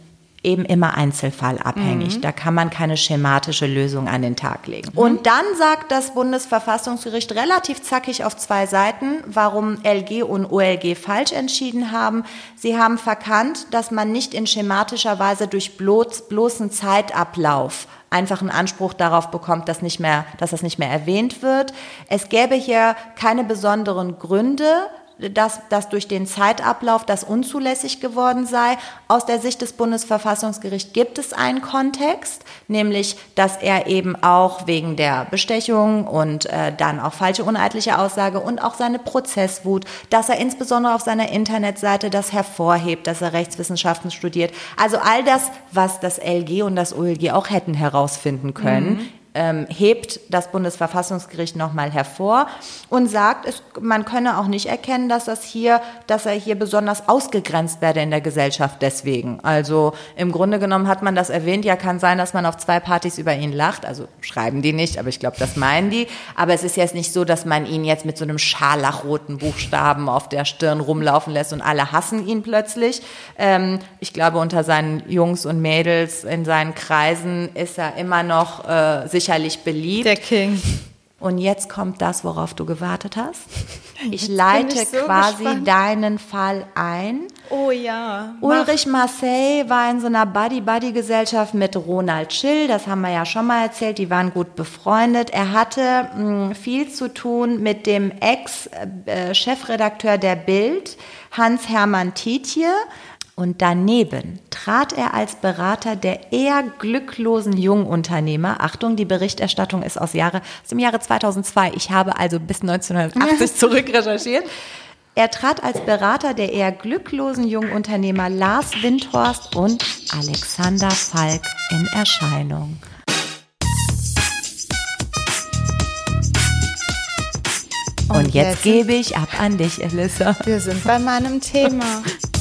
eben immer einzelfallabhängig. Mhm. Da kann man keine schematische Lösung an den Tag legen. Mhm. Und dann sagt das Bundesverfassungsgericht relativ zackig auf zwei Seiten, warum LG und OLG falsch entschieden haben. Sie haben verkannt, dass man nicht in schematischer Weise durch bloß, bloßen Zeitablauf einfach einen Anspruch darauf bekommt, dass, nicht mehr, dass das nicht mehr erwähnt wird. Es gäbe hier keine besonderen Gründe, dass, dass durch den Zeitablauf das unzulässig geworden sei. Aus der Sicht des Bundesverfassungsgerichts gibt es einen Kontext, nämlich, dass er eben auch wegen der Bestechung und äh, dann auch falsche uneidliche Aussage und auch seine Prozesswut, dass er insbesondere auf seiner Internetseite das hervorhebt, dass er Rechtswissenschaften studiert. Also all das, was das LG und das OLG auch hätten herausfinden können. Mhm ähm, hebt das Bundesverfassungsgericht nochmal hervor und sagt, es, man könne auch nicht erkennen, dass das hier, dass er hier besonders ausgegrenzt werde in der Gesellschaft deswegen. Also im Grunde genommen hat man das erwähnt, ja kann sein, dass man auf zwei Partys über ihn lacht, also schreiben die nicht, aber ich glaube, das meinen die. Aber es ist jetzt nicht so, dass man ihn jetzt mit so einem scharlachroten Buchstaben auf der Stirn rumlaufen lässt und alle hassen ihn plötzlich. Ähm, ich glaube, unter seinen Jungs und Mädels in seinen Kreisen ist er immer noch äh, sich sicherlich beliebt. Der King. Und jetzt kommt das, worauf du gewartet hast. Ich leite ich so quasi gespannt. deinen Fall ein. Oh ja. Ulrich Marseille war in so einer Buddy-Buddy-Gesellschaft mit Ronald Schill, das haben wir ja schon mal erzählt, die waren gut befreundet. Er hatte mh, hm, viel zu tun mit dem Ex-Chefredakteur der Bild, Hans-Hermann Tietje. Und daneben trat er als Berater der eher glücklosen Jungunternehmer. Achtung, die Berichterstattung ist aus, Jahre, aus dem Jahre 2002. Ich habe also bis 1980 zurückrecherchiert. Er trat als Berater der eher glücklosen Jungunternehmer Lars Windhorst und Alexander Falk in Erscheinung. Und, und jetzt, jetzt gebe ich ab an dich, Elissa. Wir sind bei meinem Thema.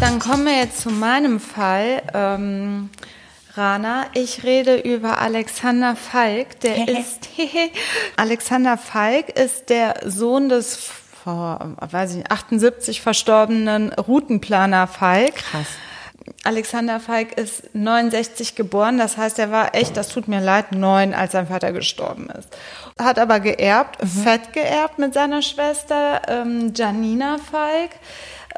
Dann kommen wir jetzt zu meinem Fall. Ähm, Rana, ich rede über Alexander Falk. Der ist Alexander Falk ist der Sohn des vor, weiß ich, 78 verstorbenen Routenplaner Falk. Krass. Alexander Falk ist 69 geboren, das heißt, er war echt, das tut mir leid, neun, als sein Vater gestorben ist. Hat aber geerbt, mhm. fett geerbt mit seiner Schwester ähm, Janina Falk.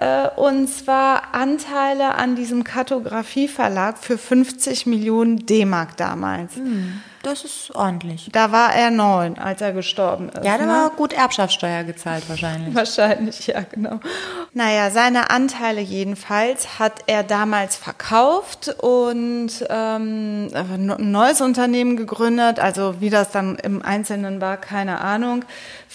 Äh, und zwar Anteile an diesem Kartografieverlag für 50 Millionen D-Mark damals. Hm, das ist ordentlich. Da war er neun, als er gestorben ist. Ja, da ne? war gut Erbschaftssteuer gezahlt wahrscheinlich. Wahrscheinlich, ja, genau. Naja, seine Anteile jedenfalls hat er damals verkauft und ähm, ein neues Unternehmen gegründet. Also wie das dann im Einzelnen war, keine Ahnung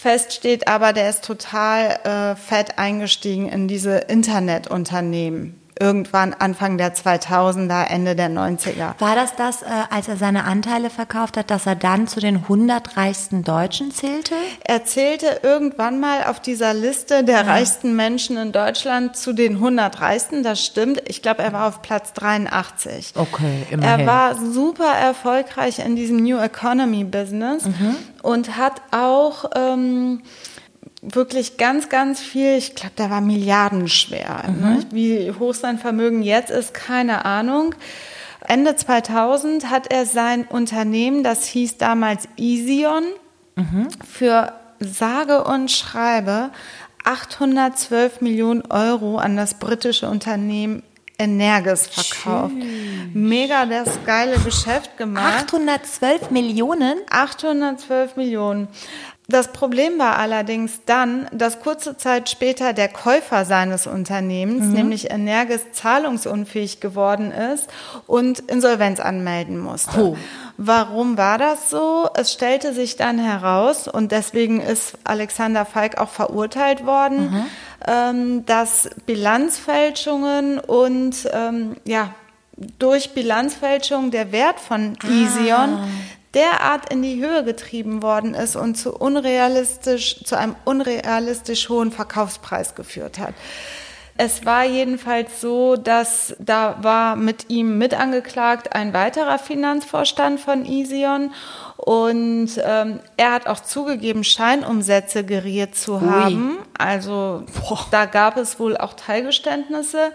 Fest steht aber, der ist total äh, fett eingestiegen in diese Internetunternehmen irgendwann Anfang der 2000er, Ende der 90er. War das das, äh, als er seine Anteile verkauft hat, dass er dann zu den 100 reichsten Deutschen zählte? Er zählte irgendwann mal auf dieser Liste der ja. reichsten Menschen in Deutschland zu den 100 reichsten. Das stimmt. Ich glaube, er war auf Platz 83. Okay, immerhin. Er war super erfolgreich in diesem New Economy Business mhm. und hat auch ähm, wirklich ganz, ganz viel, ich glaube, der war milliardenschwer. Mhm. Ne? Wie hoch sein Vermögen jetzt ist, keine Ahnung. Ende 2000 hat er sein Unternehmen, das hieß damals Easion, mhm. für sage und schreibe 812 Millionen Euro an das britische Unternehmen Energis verkauft. Schön. Mega das geile Geschäft gemacht. 812 Millionen? 812 Millionen. Das Problem war allerdings dann, dass kurze Zeit später der Käufer seines Unternehmens, mhm. nämlich Energis, zahlungsunfähig geworden ist und Insolvenz anmelden musste. Oh. Warum war das so? Es stellte sich dann heraus, und deswegen ist Alexander Falk auch verurteilt worden, mhm. ähm, dass Bilanzfälschungen und ähm, ja, durch Bilanzfälschung der Wert von Ision ah derart in die Höhe getrieben worden ist und zu unrealistisch, zu einem unrealistisch hohen Verkaufspreis geführt hat. Es war jedenfalls so, dass da war mit ihm mit angeklagt ein weiterer Finanzvorstand von Ision und ähm, er hat auch zugegeben, Scheinumsätze geriert zu haben. Also boah, da gab es wohl auch Teilgeständnisse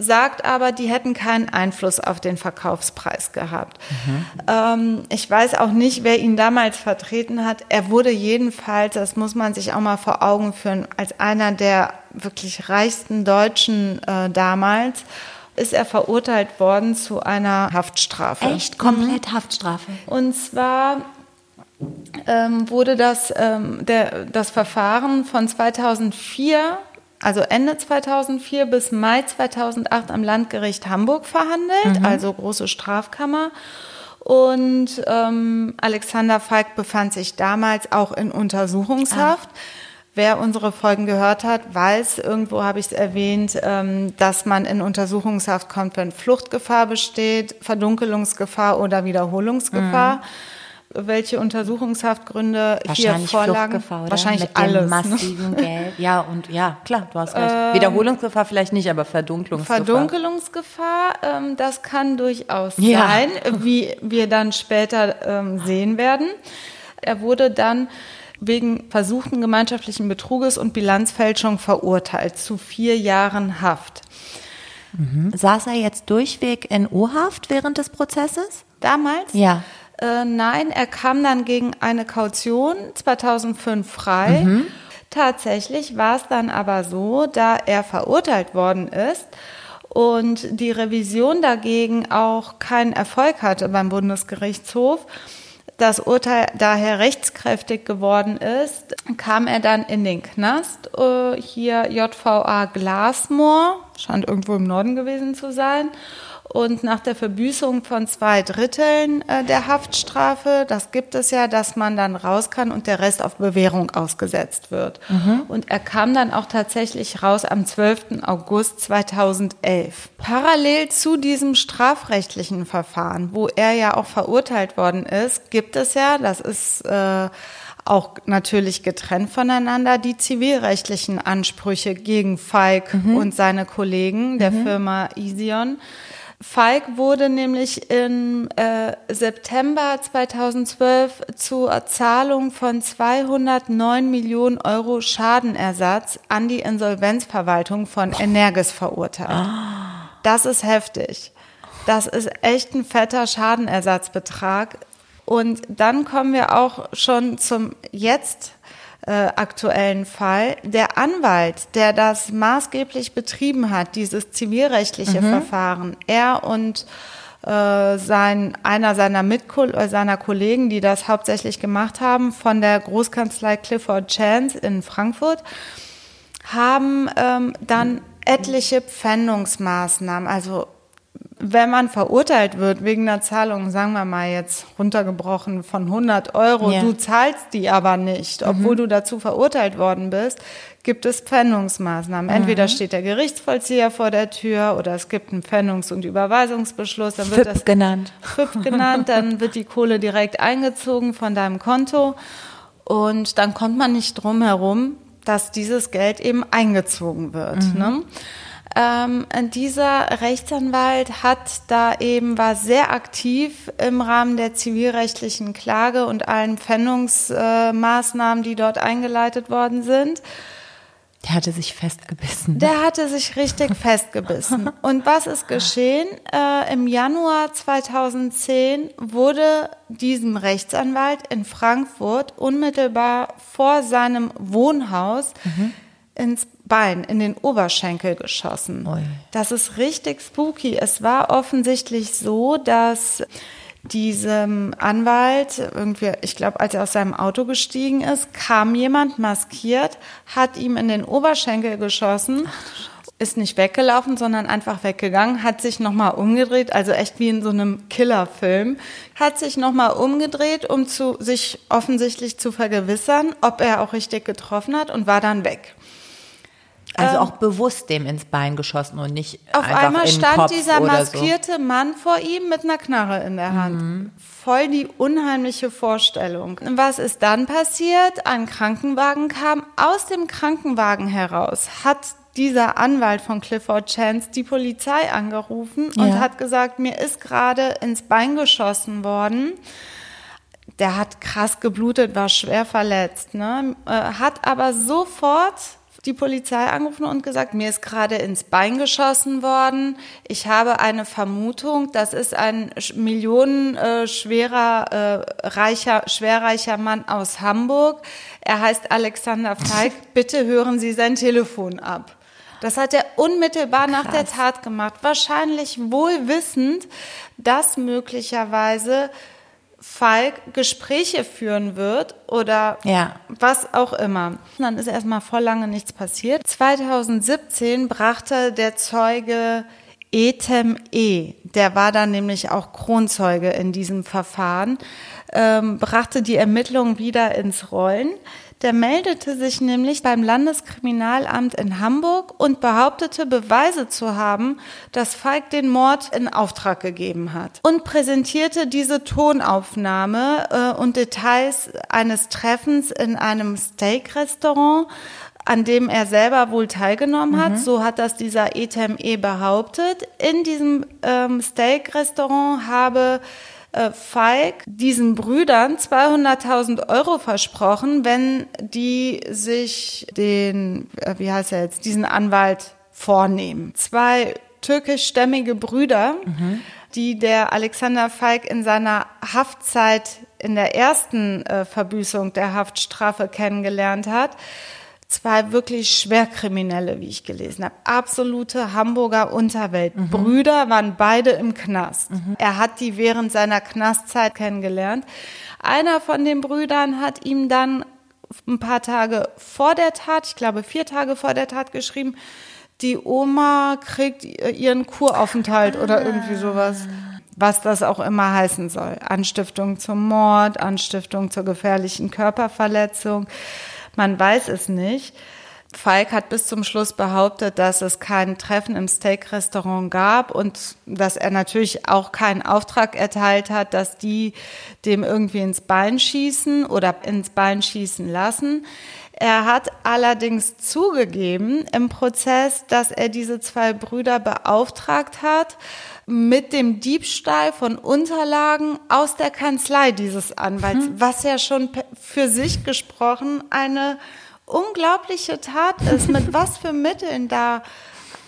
sagt aber, die hätten keinen Einfluss auf den Verkaufspreis gehabt. Mhm. Ähm, ich weiß auch nicht, wer ihn damals vertreten hat. Er wurde jedenfalls, das muss man sich auch mal vor Augen führen, als einer der wirklich reichsten Deutschen äh, damals ist er verurteilt worden zu einer Haftstrafe. Echt? Komplett. Haftstrafe? Und zwar ähm, wurde das, ähm, der, das Verfahren von 2004 also Ende 2004 bis Mai 2008 am Landgericht Hamburg verhandelt, mhm. also große Strafkammer. Und ähm, Alexander Falk befand sich damals auch in Untersuchungshaft. Ah. Wer unsere Folgen gehört hat, weiß, irgendwo habe ich es erwähnt, ähm, dass man in Untersuchungshaft kommt, wenn Fluchtgefahr besteht, Verdunkelungsgefahr oder Wiederholungsgefahr. Mhm welche Untersuchungshaftgründe hier vorlagen. Fluchtgefahr, oder? Wahrscheinlich Mit alles. Dem ne? massiven Geld. Ja, und ja, klar, du hast recht. Ähm, Wiederholungsgefahr vielleicht nicht, aber Verdunkelungsgefahr. Verdunkelungsgefahr, ähm, das kann durchaus ja. sein, wie wir dann später ähm, sehen werden. Er wurde dann wegen versuchten gemeinschaftlichen Betruges und Bilanzfälschung verurteilt zu vier Jahren Haft. Mhm. Saß er jetzt durchweg in U-Haft während des Prozesses? Damals? Ja. Äh, nein, er kam dann gegen eine Kaution 2005 frei. Mhm. Tatsächlich war es dann aber so, da er verurteilt worden ist und die Revision dagegen auch keinen Erfolg hatte beim Bundesgerichtshof, das Urteil daher rechtskräftig geworden ist, kam er dann in den Knast. Äh, hier JVA Glasmoor, scheint irgendwo im Norden gewesen zu sein. Und nach der Verbüßung von zwei Dritteln äh, der Haftstrafe, das gibt es ja, dass man dann raus kann und der Rest auf Bewährung ausgesetzt wird. Mhm. Und er kam dann auch tatsächlich raus am 12. August 2011. Parallel zu diesem strafrechtlichen Verfahren, wo er ja auch verurteilt worden ist, gibt es ja, das ist äh, auch natürlich getrennt voneinander, die zivilrechtlichen Ansprüche gegen Falk mhm. und seine Kollegen der mhm. Firma Ision. Falk wurde nämlich im äh, September 2012 zur Zahlung von 209 Millionen Euro Schadenersatz an die Insolvenzverwaltung von Energis verurteilt. Ah. Das ist heftig. Das ist echt ein fetter Schadenersatzbetrag. Und dann kommen wir auch schon zum jetzt äh, aktuellen Fall. Der Anwalt, der das maßgeblich betrieben hat, dieses zivilrechtliche mhm. Verfahren, er und äh, sein, einer seiner Mitko äh, seiner Kollegen, die das hauptsächlich gemacht haben, von der Großkanzlei Clifford Chance in Frankfurt, haben ähm, dann etliche Pfändungsmaßnahmen, also wenn man verurteilt wird wegen einer Zahlung, sagen wir mal jetzt runtergebrochen von 100 Euro, ja. du zahlst die aber nicht, obwohl mhm. du dazu verurteilt worden bist, gibt es Pfändungsmaßnahmen. Entweder mhm. steht der Gerichtsvollzieher vor der Tür oder es gibt einen Pfändungs- und Überweisungsbeschluss. Dann wird FIP das genannt. FIP genannt, dann wird die Kohle direkt eingezogen von deinem Konto und dann kommt man nicht drum herum, dass dieses Geld eben eingezogen wird. Mhm. Ne? Ähm, dieser Rechtsanwalt hat da eben, war sehr aktiv im Rahmen der zivilrechtlichen Klage und allen Pfändungsmaßnahmen, die dort eingeleitet worden sind. Der hatte sich festgebissen. Der hatte sich richtig festgebissen. Und was ist geschehen? Äh, Im Januar 2010 wurde diesem Rechtsanwalt in Frankfurt unmittelbar vor seinem Wohnhaus mhm. ins Bein, in den Oberschenkel geschossen. Oi. Das ist richtig spooky. Es war offensichtlich so, dass diesem Anwalt irgendwie, ich glaube, als er aus seinem Auto gestiegen ist, kam jemand maskiert, hat ihm in den Oberschenkel geschossen. ist nicht weggelaufen, sondern einfach weggegangen, hat sich nochmal umgedreht, also echt wie in so einem Killerfilm, hat sich nochmal umgedreht, um zu, sich offensichtlich zu vergewissern, ob er auch richtig getroffen hat und war dann weg. Also ähm, auch bewusst dem ins Bein geschossen und nicht auf einfach einmal in stand Kopf dieser maskierte so. Mann vor ihm mit einer Knarre in der Hand. Mhm. Voll die unheimliche Vorstellung. Was ist dann passiert? Ein Krankenwagen kam aus dem Krankenwagen heraus, hat dieser Anwalt von Clifford Chance die Polizei angerufen und Ja. hat gesagt, mir ist gerade ins Bein geschossen worden. Der hat krass geblutet, war schwer verletzt, ne? Äh, hat aber sofort die Polizei angerufen und gesagt, mir ist gerade ins Bein geschossen worden. Ich habe eine Vermutung, das ist ein sch- millionenschwerer, äh, äh, reicher, schwerreicher Mann aus Hamburg. Er heißt Alexander Falk. Bitte hören Sie sein Telefon ab. Das hat er unmittelbar nach der Tat gemacht. Wahrscheinlich wohl wissend, dass möglicherweise Falk Gespräche führen wird oder Ja. was auch immer. Dann ist erstmal voll lange nichts passiert. 2017 brachte der Zeuge Etem E, der war dann nämlich auch Kronzeuge in diesem Verfahren, ähm, brachte die Ermittlungen wieder ins Rollen. Der meldete sich nämlich beim Landeskriminalamt in Hamburg und behauptete, Beweise zu haben, dass Falk den Mord in Auftrag gegeben hat. Und präsentierte diese Tonaufnahme äh, und Details eines Treffens in einem Steak-Restaurant, an dem er selber wohl teilgenommen hat. So hat das dieser Etem E behauptet. In diesem ähm, Steak-Restaurant habe äh, Falk diesen Brüdern 200.000 Euro versprochen, wenn die sich den, äh, wie heißt er jetzt, diesen Anwalt vornehmen. Zwei türkischstämmige Brüder, die der Alexander Falk in seiner Haftzeit in der ersten äh, Verbüßung der Haftstrafe kennengelernt hat. Zwei wirklich Schwerkriminelle, wie ich gelesen habe. Absolute Hamburger Unterwelt. Brüder waren beide im Knast. Er hat die während seiner Knastzeit kennengelernt. Einer von den Brüdern hat ihm dann ein paar Tage vor der Tat, ich glaube vier Tage vor der Tat geschrieben, die Oma kriegt ihren Kuraufenthalt oder irgendwie sowas. Was das auch immer heißen soll. Anstiftung zum Mord, Anstiftung zur gefährlichen Körperverletzung. Man weiß es nicht. Falk hat bis zum Schluss behauptet, dass es kein Treffen im Steak-Restaurant gab und dass er natürlich auch keinen Auftrag erteilt hat, dass die dem irgendwie ins Bein schießen oder ins Bein schießen lassen. Er hat allerdings zugegeben im Prozess, dass er diese zwei Brüder beauftragt hat, mit dem Diebstahl von Unterlagen aus der Kanzlei dieses Anwalts, was ja schon für sich gesprochen eine unglaubliche Tat ist, mit was für Mitteln da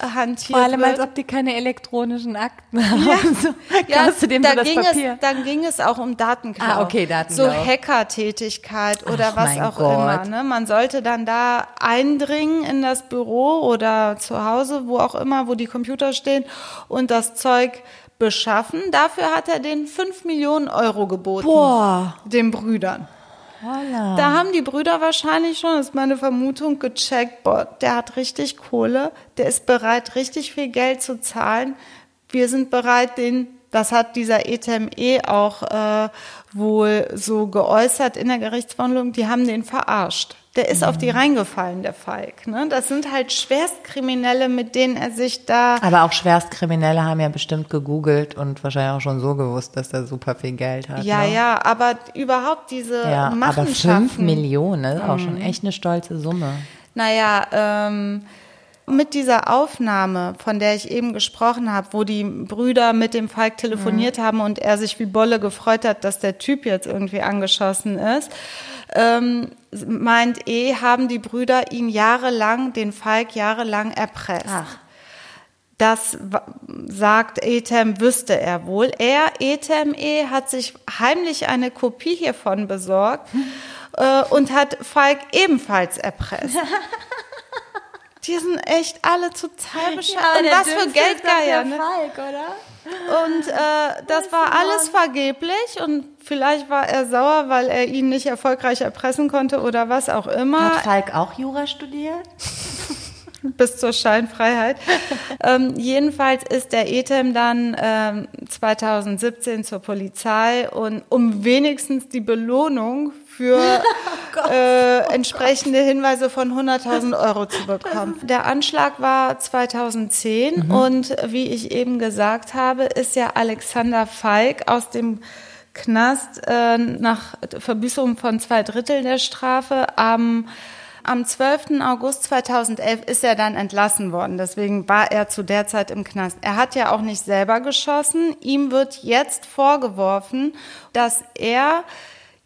hantiert Vor allem, wird. als ob die keine elektronischen Akten haben. So, Ja, du dem da so das ging Papier? es, dann ging es auch um Datenklau. Ah, okay, Datenklau. So Hackertätigkeit oder Ach, was auch Gott. immer. Ne? Man sollte dann da eindringen in das Büro oder zu Hause, wo auch immer, wo die Computer stehen und das Zeug beschaffen. Dafür hat er den 5 Millionen Euro geboten. Boah. Den Brüdern. Holla. Da haben die Brüder wahrscheinlich schon, das ist meine Vermutung, gecheckt, boah, der hat richtig Kohle, der ist bereit, richtig viel Geld zu zahlen. Wir sind bereit, den, das hat dieser Etem E auch äh, wohl so geäußert in der Gerichtsverhandlung, die haben den verarscht. Der ist auf die reingefallen, der Falk. Ne? Das sind halt Schwerstkriminelle, mit denen er sich da Aber auch Schwerstkriminelle haben ja bestimmt gegoogelt und wahrscheinlich auch schon so gewusst, dass er super viel Geld hat. ja, ne? ja, aber überhaupt diese Ja, aber Machenschaften. fünf Millionen ist auch schon echt eine stolze Summe. Naja, ähm, mit dieser Aufnahme, von der ich eben gesprochen habe, wo die Brüder mit dem Falk telefoniert haben und er sich wie Bolle gefreut hat, dass der Typ jetzt irgendwie angeschossen ist, ähm, meint E, haben die Brüder ihn jahrelang, den Falk jahrelang erpresst. Ach. Das sagt Etem, wüsste er wohl. Er, Etem E, hat sich heimlich eine Kopie hiervon besorgt äh, und hat Falk ebenfalls erpresst. Die sind echt alle total bescheuert. und was für Geldgeier, ne? Falk, oder? Und äh, das war alles vergeblich und vielleicht war er sauer, weil er ihn nicht erfolgreich erpressen konnte oder was auch immer. Hat Falk auch Jura studiert? bis zur Scheinfreiheit. ähm, jedenfalls ist der Etem dann ähm, 2017 zur Polizei und um wenigstens die Belohnung für äh, entsprechende Hinweise von 100.000 Euro zu bekommen. Der Anschlag war 2010 und wie ich eben gesagt habe, ist ja Alexander Falk aus dem Knast äh, nach Verbüßung von zwei Drittel der Strafe am Am 12. August 2011 ist er dann entlassen worden. Deswegen war er zu der Zeit im Knast. Er hat ja auch nicht selber geschossen. Ihm wird jetzt vorgeworfen, dass er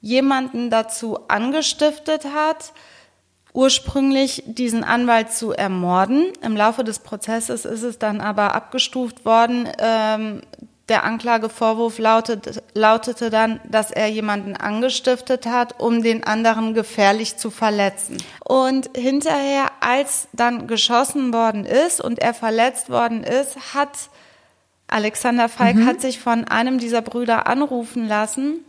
jemanden dazu angestiftet hat, ursprünglich diesen Anwalt zu ermorden. Im Laufe des Prozesses ist es dann aber abgestuft worden. Ähm, der Anklagevorwurf lautet, lautete dann, dass er jemanden angestiftet hat, um den anderen gefährlich zu verletzen. Und hinterher, als dann geschossen worden ist und er verletzt worden ist, hat Alexander Falk mhm. hat sich von einem dieser Brüder anrufen lassen,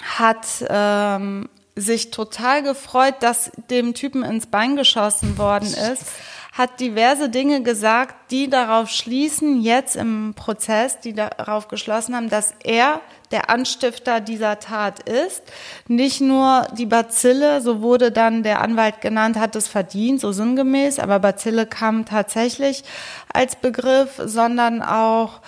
hat ähm, sich total gefreut, dass dem Typen ins Bein geschossen worden ist, hat diverse Dinge gesagt, die darauf schließen, jetzt im Prozess, die darauf geschlossen haben, dass er der Anstifter dieser Tat ist. Nicht nur die Bazille, so wurde dann der Anwalt genannt, hat es verdient, so sinngemäß, aber Bazille kam tatsächlich als Begriff, sondern auch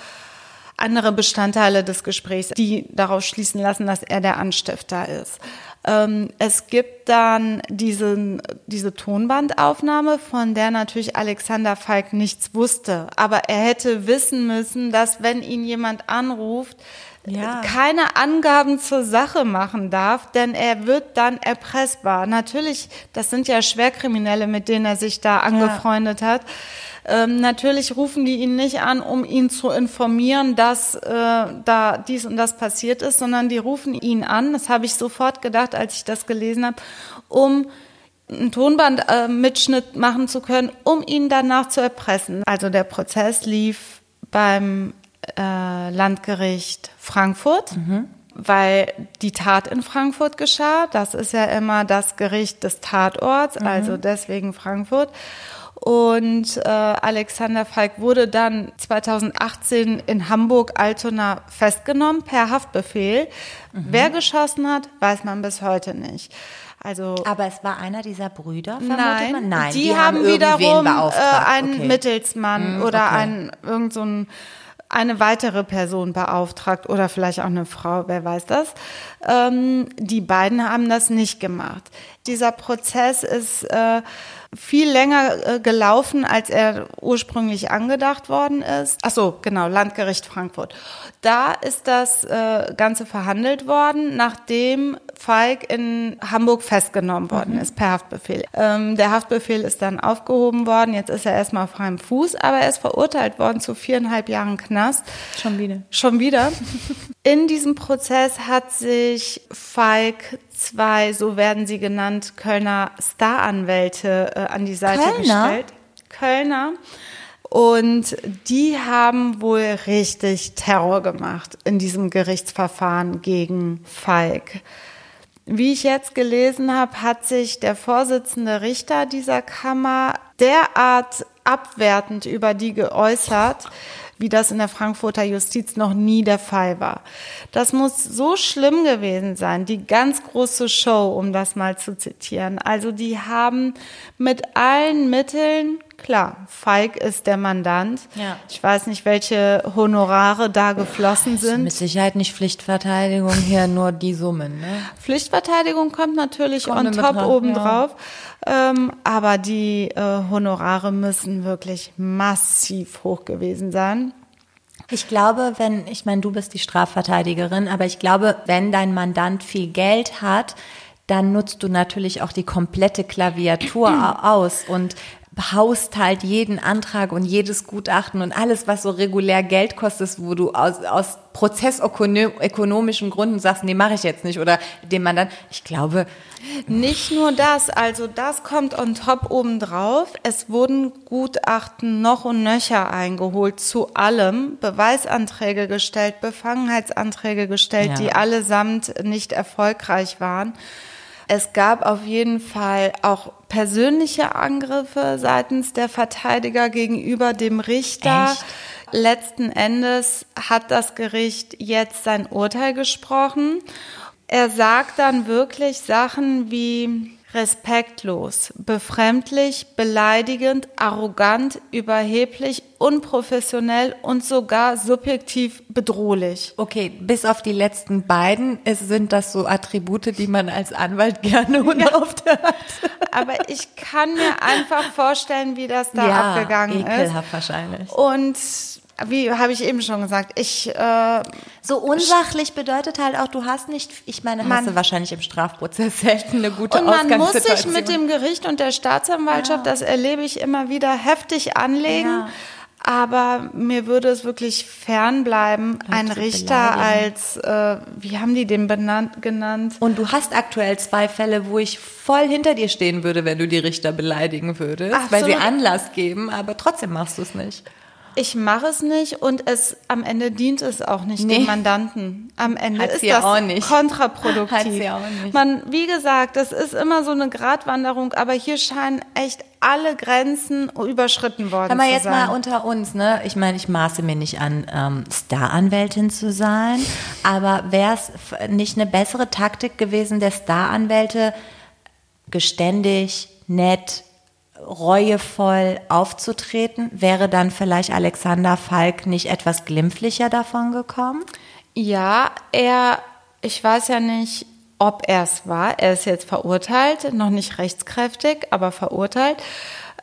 andere Bestandteile des Gesprächs, die darauf schließen lassen, dass er der Anstifter ist. Ähm, es gibt dann diesen, diese Tonbandaufnahme, von der natürlich Alexander Falk nichts wusste. Aber er hätte wissen müssen, dass wenn ihn jemand anruft, ja. keine Angaben zur Sache machen darf, denn er wird dann erpressbar. Natürlich, das sind ja Schwerkriminelle, mit denen er sich da angefreundet ja. hat. Ähm, natürlich rufen die ihn nicht an, um ihn zu informieren, dass äh, da dies und das passiert ist, sondern die rufen ihn an, das habe ich sofort gedacht, als ich das gelesen habe, um einen Tonbandmitschnitt äh, machen zu können, um ihn danach zu erpressen. Also der Prozess lief beim äh, Landgericht Frankfurt. Mhm weil die Tat in Frankfurt geschah. Das ist ja immer das Gericht des Tatorts, mhm. also deswegen Frankfurt. Und äh, Alexander Falk wurde dann 2018 in Hamburg-Altona festgenommen per Haftbefehl. Mhm. Wer geschossen hat, weiß man bis heute nicht. Also, aber es war einer dieser Brüder, nein, man? Nein, die, die haben, haben wiederum äh, einen okay. Mittelsmann mhm, oder okay. einen irgend so eine weitere Person beauftragt oder vielleicht auch eine Frau, wer weiß das. Ähm, die beiden haben das nicht gemacht. Dieser Prozess ist äh, viel länger äh, gelaufen, als er ursprünglich angedacht worden ist. Ach so, genau, Landgericht Frankfurt. Da ist das äh, Ganze verhandelt worden, nachdem Falk in Hamburg festgenommen worden mhm. ist per Haftbefehl. Ähm, der Haftbefehl ist dann aufgehoben worden. Jetzt ist er erstmal auf freiem Fuß, aber er ist verurteilt worden zu viereinhalb Jahren Knast. Schon wieder. Schon wieder. In diesem Prozess hat sich Falk zwei, so werden sie genannt, Kölner Staranwälte äh, an die Seite Kölner? gestellt. Kölner. Und die haben wohl richtig Terror gemacht in diesem Gerichtsverfahren gegen Falk. Wie ich jetzt gelesen habe, hat sich der Vorsitzende Richter dieser Kammer derart abwertend über die geäußert, wie das in der Frankfurter Justiz noch nie der Fall war. Das muss so schlimm gewesen sein, die ganz große Show, um das mal zu zitieren. Also die haben mit allen Mitteln Klar, Falk ist der Mandant. Ja. Ich weiß nicht, welche Honorare da geflossen sind. Mit Sicherheit nicht Pflichtverteidigung, hier nur die Summen. Ne? Pflichtverteidigung kommt natürlich kommt on top obendrauf. Ja. Ähm, aber die äh, Honorare müssen wirklich massiv hoch gewesen sein. Ich glaube, wenn, ich meine, du bist die Strafverteidigerin, aber ich glaube, wenn dein Mandant viel Geld hat, dann nutzt du natürlich auch die komplette Klaviatur aus und haust halt jeden Antrag und jedes Gutachten und alles, was so regulär Geld kostet, wo du aus, aus prozessökonomischen Gründen sagst, nee, mache ich jetzt nicht oder dem man dann, ich glaube. Nicht nur das, also das kommt on top obendrauf. Es wurden Gutachten noch und nöcher eingeholt zu allem, Beweisanträge gestellt, Befangenheitsanträge gestellt, ja. die allesamt nicht erfolgreich waren. Es gab auf jeden Fall auch persönliche Angriffe seitens der Verteidiger gegenüber dem Richter. Echt? Letzten Endes hat das Gericht jetzt sein Urteil gesprochen. Er sagt dann wirklich Sachen wie respektlos, befremdlich, beleidigend, arrogant, überheblich, unprofessionell und sogar subjektiv bedrohlich. Okay, bis auf die letzten beiden es sind das so Attribute, die man als Anwalt gerne unaufhört. Ja. Aber ich kann mir einfach vorstellen, wie das da ja, abgegangen ekelhaft ist. Ekelhaft wahrscheinlich. Und wie habe ich eben schon gesagt, ich äh, so unsachlich bedeutet halt auch, du hast nicht, ich meine, man, hast du wahrscheinlich im Strafprozess selten eine gute und man muss sich mit dem Gericht und der Staatsanwaltschaft, ja. das erlebe ich immer wieder, heftig anlegen. Ja. Aber mir würde es wirklich fernbleiben, Leute ein Richter als, äh, wie haben die den benannt, genannt? Und du hast aktuell zwei Fälle, wo ich voll hinter dir stehen würde, wenn du die Richter beleidigen würdest, Ach, weil sie Anlass geben, aber trotzdem machst du es nicht. Ich mache es nicht und es am Ende dient es auch nicht nee. dem Mandanten. Am Ende Hat's ist das auch nicht. kontraproduktiv. Sie auch nicht. Man, wie gesagt, das ist immer so eine Gratwanderung, aber hier scheinen echt alle Grenzen überschritten worden zu jetzt mal unter uns, ne? Ich meine, ich maße mir nicht an, ähm, Staranwältin zu sein, aber wäre es nicht eine bessere Taktik gewesen, der Staranwälte geständig, nett, reuevoll aufzutreten, wäre dann vielleicht Alexander Falk nicht etwas glimpflicher davon gekommen? Ja, er, ich weiß ja nicht, ob er es war. Er ist jetzt verurteilt, noch nicht rechtskräftig, aber verurteilt.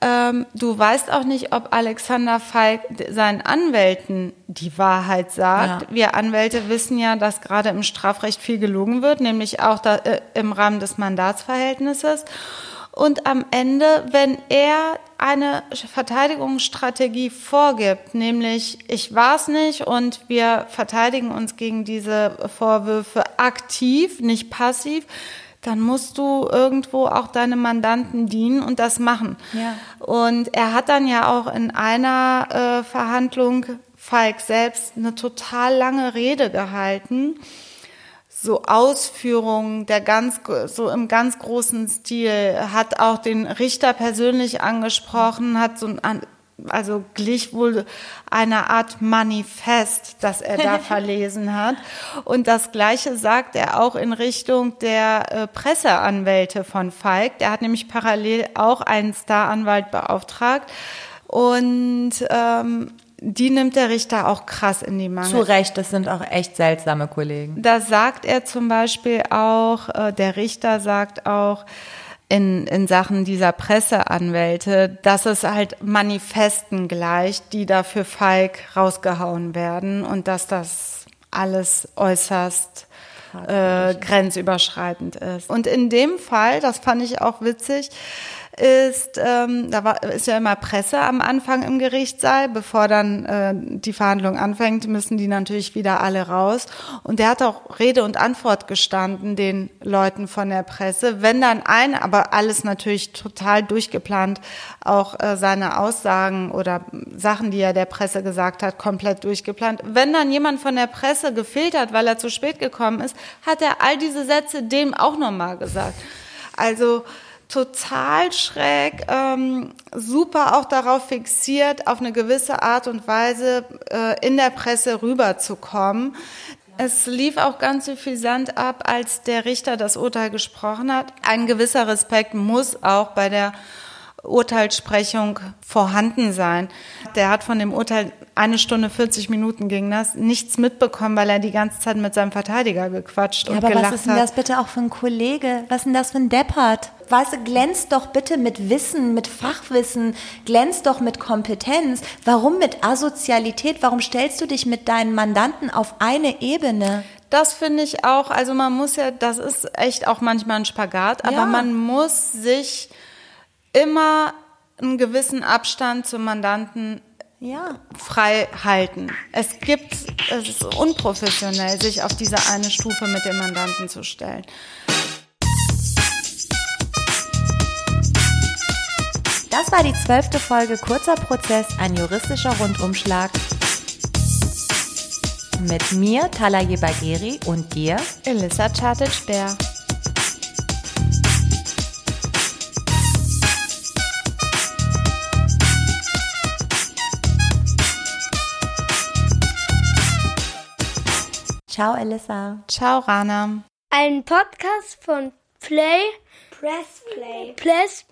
Ähm, du weißt auch nicht, ob Alexander Falk seinen Anwälten die Wahrheit sagt. Ja. Wir Anwälte wissen ja, dass gerade im Strafrecht viel gelogen wird, nämlich auch da, äh, im Rahmen des Mandatsverhältnisses. Und am Ende, wenn er eine Verteidigungsstrategie vorgibt, nämlich ich war es nicht und wir verteidigen uns gegen diese Vorwürfe aktiv, nicht passiv, dann musst du irgendwo auch deine Mandanten dienen und das machen. Ja. Und er hat dann ja auch in einer äh, Verhandlung Falk selbst eine total lange Rede gehalten so Ausführungen der ganz so im ganz großen Stil hat auch den Richter persönlich angesprochen hat so ein also glich wohl einer Art Manifest, das er da verlesen hat. Und das Gleiche sagt er auch in Richtung der äh, Presseanwälte von Falk. Der hat nämlich parallel auch einen Staranwalt beauftragt. Und ähm, die nimmt der Richter auch krass in die Mangel. Zu Recht, das sind auch echt seltsame Kollegen. Da sagt er zum Beispiel auch, äh, der Richter sagt auch, in, in Sachen dieser Presseanwälte, dass es halt Manifesten gleicht, die da für Falk rausgehauen werden und dass das alles äußerst äh, grenzüberschreitend ist. Und in dem Fall, das fand ich auch witzig, ist, ähm, da war, ist ja immer Presse am Anfang im Gerichtssaal, bevor dann äh, die Verhandlung anfängt, müssen die natürlich wieder alle raus. Und der hat auch Rede und Antwort gestanden, den Leuten von der Presse. Wenn dann ein, aber alles natürlich total durchgeplant, auch äh, seine Aussagen oder Sachen, die er der Presse gesagt hat, komplett durchgeplant. Wenn dann jemand von der Presse gefiltert, weil er zu spät gekommen ist, hat er all diese Sätze dem auch nochmal gesagt. Also total schräg, ähm, super auch darauf fixiert, auf eine gewisse Art und Weise äh, in der Presse rüberzukommen. Es lief auch ganz suffisant ab, als der Richter das Urteil gesprochen hat. Ein gewisser Respekt muss auch bei der Urteilssprechung vorhanden sein. Der hat von dem Urteil eine Stunde 40 Minuten ging das, nichts mitbekommen, weil er die ganze Zeit mit seinem Verteidiger gequatscht ja, und aber gelacht hat. was ist denn das bitte auch für ein Kollege? Was ist denn das für ein Deppert? Weißt du, glänzt doch bitte mit Wissen, mit Fachwissen, glänzt doch mit Kompetenz. Warum mit Asozialität? Warum stellst du dich mit deinen Mandanten auf eine Ebene? Das finde ich auch. Also man muss ja, das ist echt auch manchmal ein Spagat, aber ja. man muss sich immer einen gewissen Abstand zum Mandanten ja. frei halten. Es gibt, es ist unprofessionell, sich auf diese eine Stufe mit dem Mandanten zu stellen. Das war die zwölfte Folge Kurzer Prozess, ein juristischer Rundumschlag. Mit mir, Talaye Bagheri, und dir, Elissa Chartic-Bär. Ciao, Elissa. Ciao, Rana. Ein Podcast von Play Press Play. Press